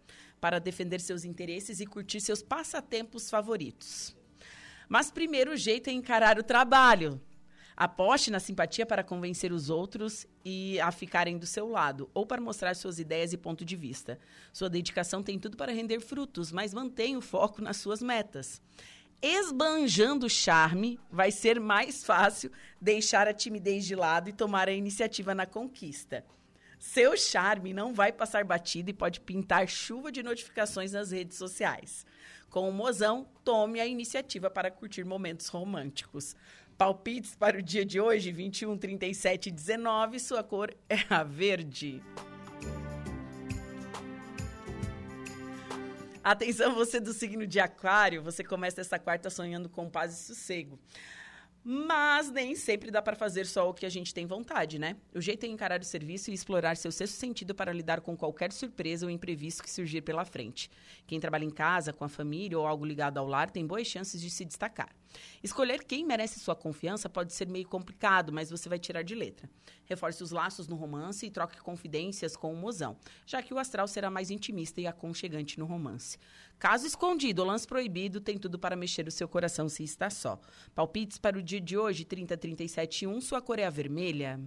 [SPEAKER 1] para defender seus interesses e curtir seus passatempos favoritos. Mas primeiro o jeito é encarar o trabalho. Aposte na simpatia para convencer os outros e a ficarem do seu lado, ou para mostrar suas ideias e ponto de vista. Sua dedicação tem tudo para render frutos, mas mantenha o foco nas suas metas. Esbanjando o charme, vai ser mais fácil deixar a timidez de lado e tomar a iniciativa na conquista. Seu charme não vai passar batido e pode pintar chuva de notificações nas redes sociais. Com o mozão, tome a iniciativa para curtir momentos românticos. Palpites para o dia de hoje, 21, 37 e 19, sua cor é a verde. Atenção, você do signo de Aquário, você começa essa quarta sonhando com paz e sossego. Mas nem sempre dá para fazer só o que a gente tem vontade, né? O jeito é encarar o serviço e explorar seu sexto sentido para lidar com qualquer surpresa ou imprevisto que surgir pela frente. Quem trabalha em casa, com a família ou algo ligado ao lar tem boas chances de se destacar. Escolher quem merece sua confiança pode ser meio complicado, mas você vai tirar de letra. Reforce os laços no romance e troque confidências com o mozão, já que o astral será mais intimista e aconchegante no romance. Caso escondido lance proibido, tem tudo para mexer o seu coração se está só. Palpites para o dia de hoje, 30, 37 e 1, sua cor é a vermelha.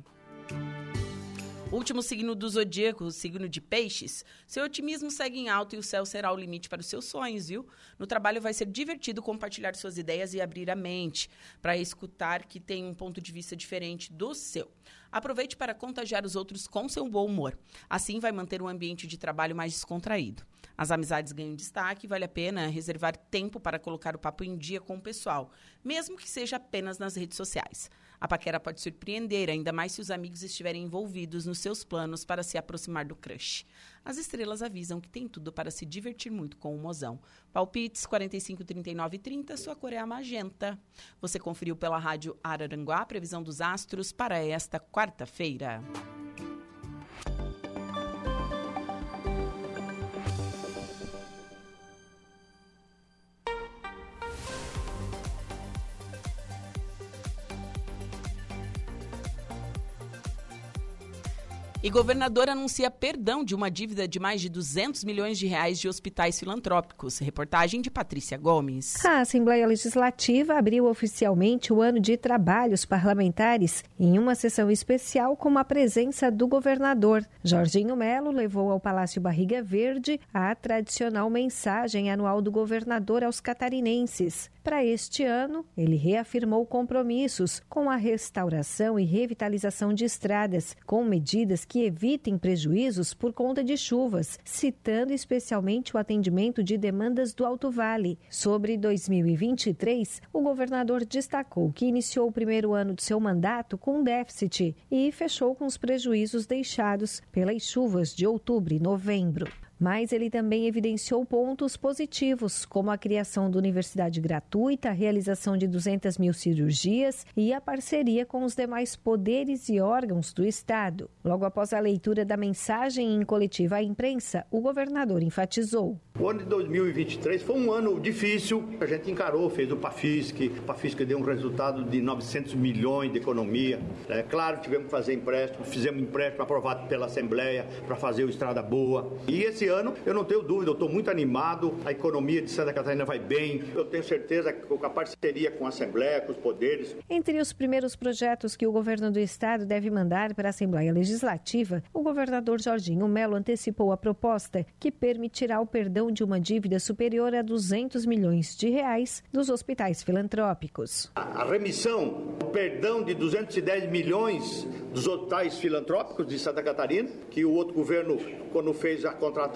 [SPEAKER 1] Último signo do zodíaco, o signo de peixes. Seu otimismo segue em alto e o céu será o limite para os seus sonhos, viu? No trabalho vai ser divertido compartilhar suas ideias e abrir a mente para escutar que tem um ponto de vista diferente do seu. Aproveite para contagiar os outros com seu bom humor. Assim vai manter um ambiente de trabalho mais descontraído. As amizades ganham destaque e vale a pena reservar tempo para colocar o papo em dia com o pessoal, mesmo que seja apenas nas redes sociais. A paquera pode surpreender, ainda mais se os amigos estiverem envolvidos nos seus planos para se aproximar do crush. As estrelas avisam que tem tudo para se divertir muito com o mozão. Palpites 45, 39 e 30, sua cor é a magenta. Você conferiu pela rádio Araranguá a previsão dos astros para esta quarta-feira. E governador anuncia perdão de uma dívida de mais de 200 milhões de reais de hospitais filantrópicos. Reportagem de Patrícia Gomes.
[SPEAKER 13] A Assembleia Legislativa abriu oficialmente o ano de trabalhos parlamentares em uma sessão especial com a presença do governador. Jorginho Melo levou ao Palácio Barriga Verde a tradicional mensagem anual do governador aos catarinenses. Para este ano, ele reafirmou compromissos com a restauração e revitalização de estradas, com medidas que evitem prejuízos por conta de chuvas, citando especialmente o atendimento de demandas do Alto Vale. Sobre 2023, o governador destacou que iniciou o primeiro ano de seu mandato com déficit e fechou com os prejuízos deixados pelas chuvas de outubro e novembro. Mas ele também evidenciou pontos positivos, como a criação da universidade gratuita, a realização de 200 mil cirurgias e a parceria com os demais poderes e órgãos do Estado. Logo após a leitura da mensagem em coletiva à imprensa, o governador enfatizou.
[SPEAKER 14] O ano de 2023 foi um ano difícil, a gente encarou, fez o PAFISC, o PAFISC deu um resultado de 900 milhões de economia. É claro, tivemos que fazer empréstimo, fizemos empréstimo aprovado pela Assembleia para fazer o Estrada Boa. E esse ano, eu não tenho dúvida, eu estou muito animado, a economia de Santa Catarina vai bem, eu tenho certeza que com a parceria com a Assembleia, com os poderes.
[SPEAKER 13] Entre os primeiros projetos que o governo do Estado deve mandar para a Assembleia Legislativa, o governador Jorginho Melo antecipou a proposta que permitirá o perdão de uma dívida superior a 200 milhões de reais dos hospitais filantrópicos.
[SPEAKER 14] A remissão, o perdão de 210 milhões dos hospitais filantrópicos de Santa Catarina, que o outro governo, quando fez a contratação,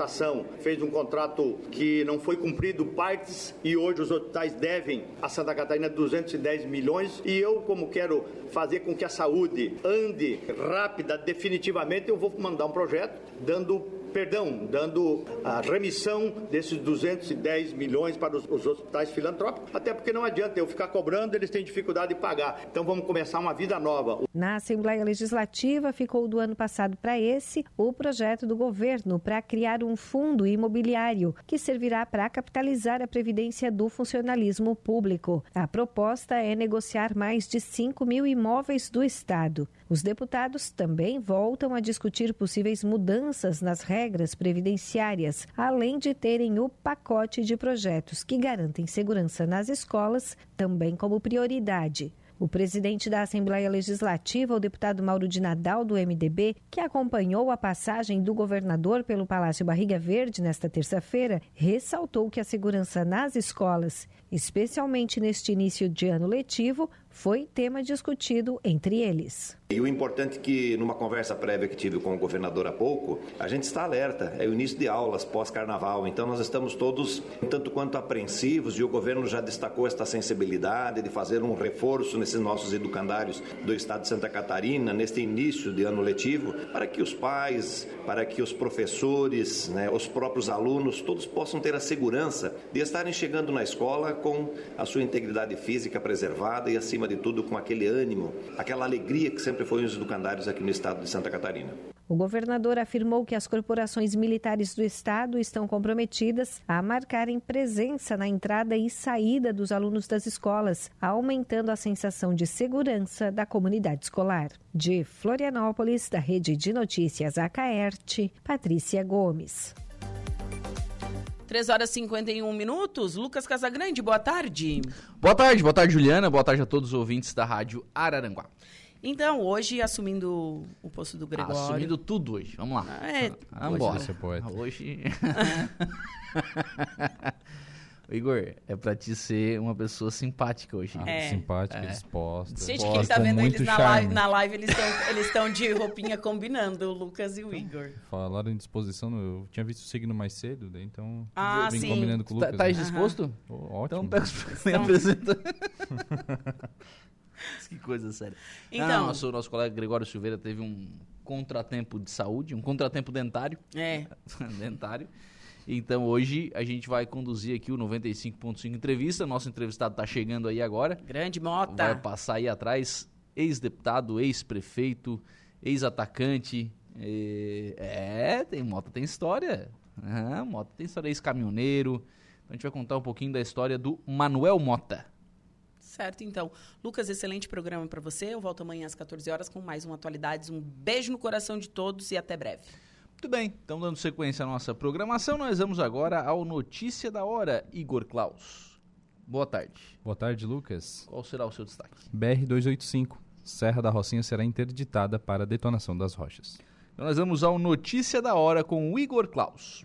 [SPEAKER 14] fez um contrato que não foi cumprido partes e hoje os hospitais devem a Santa Catarina 210 milhões e eu, como quero fazer com que a saúde ande rápida, definitivamente, eu vou mandar um projeto dando perdão, dando a remissão desses 210 milhões para os, os, hospitais filantrópicos, até porque não adianta eu ficar cobrando, eles têm dificuldade de pagar. Então vamos começar uma vida nova.
[SPEAKER 13] Na Assembleia Legislativa ficou do ano passado para esse o projeto do governo para criar um fundo imobiliário que servirá para capitalizar a previdência do funcionalismo público. A proposta é negociar mais de 5 mil imóveis do Estado. Os deputados também voltam a discutir possíveis mudanças nas regras previdenciárias, além de terem o pacote de projetos que garantem segurança nas escolas também como prioridade. O presidente da Assembleia Legislativa, o deputado Mauro de Nadal, do MDB, que acompanhou a passagem do governador pelo Palácio Barriga Verde nesta terça-feira, ressaltou que a segurança nas escolas, especialmente neste início de ano letivo, foi tema discutido entre eles.
[SPEAKER 15] E o importante é que, numa conversa prévia que tive com o governador há pouco, a gente está alerta. É o início de aulas pós-carnaval, então nós estamos todos tanto quanto apreensivos e o governo já destacou esta sensibilidade de fazer um reforço nesses nossos educandários do estado de Santa Catarina, neste início de ano letivo, para que os pais, para que os professores, né, os próprios alunos, todos possam ter a segurança de estarem chegando na escola com a sua integridade física preservada e, acima de tudo, com aquele ânimo, aquela alegria que sempre foi os educandários aqui no estado de Santa Catarina.
[SPEAKER 13] O governador afirmou que as corporações militares do estado estão comprometidas a marcarem presença na entrada e saída dos alunos das escolas, aumentando a sensação de segurança da comunidade escolar. De Florianópolis, da Rede de Notícias Acaerte, Patrícia Gomes.
[SPEAKER 1] 3 horas e 51 minutos. Lucas Casagrande, boa tarde.
[SPEAKER 16] Boa tarde, boa tarde, Juliana. Boa tarde a todos os ouvintes da Rádio Araranguá.
[SPEAKER 1] Então, hoje, assumindo o posto do Gregório...
[SPEAKER 16] Ah, assumindo tudo hoje. Vamos lá.
[SPEAKER 1] É,
[SPEAKER 16] Vamos embora. Hoje... Igor, é pra te ser uma pessoa simpática hoje.
[SPEAKER 10] Ah, é. Simpática, é. disposta.
[SPEAKER 1] Gente, quem tá vendo eles na live, na live, eles estão eles de roupinha combinando, o Lucas e o Igor.
[SPEAKER 10] Falaram em disposição, eu tinha visto o signo mais cedo, daí então
[SPEAKER 1] ah,
[SPEAKER 10] vim
[SPEAKER 1] sim.
[SPEAKER 10] combinando com o Lucas.
[SPEAKER 16] Tá, tá disposto?
[SPEAKER 10] Uhum. Oh, ótimo.
[SPEAKER 16] Então pega me apresenta. que coisa séria.
[SPEAKER 1] Então-
[SPEAKER 16] Então, nosso, nosso colega Gregório Silveira teve um contratempo de saúde, um contratempo dentário.
[SPEAKER 1] É.
[SPEAKER 16] dentário. Então hoje a gente vai conduzir aqui o 95.5 entrevista. Nosso entrevistado está chegando aí agora.
[SPEAKER 1] Grande Mota.
[SPEAKER 16] Vai passar aí atrás ex-deputado, ex-prefeito, ex-atacante. É, é, tem Mota tem história. Ah, Mota tem história ex-caminhoneiro. Então a gente vai contar um pouquinho da história do Manuel Mota.
[SPEAKER 1] Certo, então. Lucas, excelente programa para você. Eu volto amanhã às 14 horas com mais um Atualidades. Um beijo no coração de todos e até breve.
[SPEAKER 16] Muito bem, então dando sequência à nossa programação, nós vamos agora ao Notícia da Hora, Igor Klaus. Boa tarde.
[SPEAKER 10] Boa tarde, Lucas.
[SPEAKER 16] Qual será o seu destaque?
[SPEAKER 10] BR-285. Serra da Rocinha será interditada para detonação das rochas.
[SPEAKER 16] Então nós vamos ao Notícia da Hora com o Igor Klaus.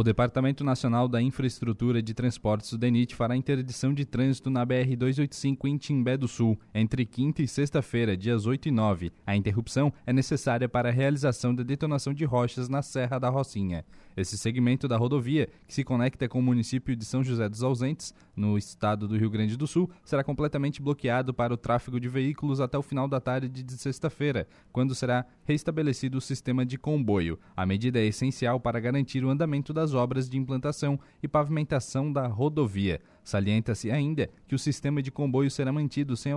[SPEAKER 10] O Departamento Nacional da Infraestrutura de Transportes, o DENIT, fará interdição de trânsito na BR-285 em Timbé do Sul, entre quinta e sexta-feira, dias 8 e 9. A interrupção é necessária para a realização da detonação de rochas na Serra da Rocinha. Esse segmento da rodovia, que se conecta com o município de São José dos Ausentes, no estado do Rio Grande do Sul, será completamente bloqueado para o tráfego de veículos até o final da tarde de sexta-feira, quando será restabelecido o sistema de comboio. A medida é essencial para garantir o andamento das obras de implantação e pavimentação da rodovia. Salienta-se ainda que o sistema de comboio será mantido sem,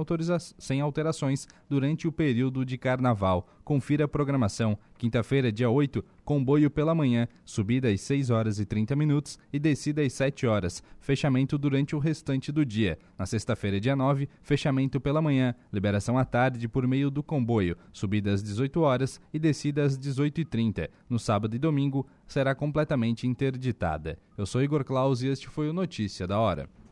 [SPEAKER 10] sem alterações durante o período de carnaval. Confira a programação. Quinta-feira, dia 8, comboio pela manhã, subida às 6 horas e 30 minutos e descida às 7 horas. Fechamento durante o restante do dia. Na sexta-feira, dia 9, fechamento pela manhã, liberação à tarde por meio do comboio, subida às 18 horas e descida às 18h30. No sábado e domingo, será completamente interditada. Eu sou Igor Claus e este foi o Notícia da Hora.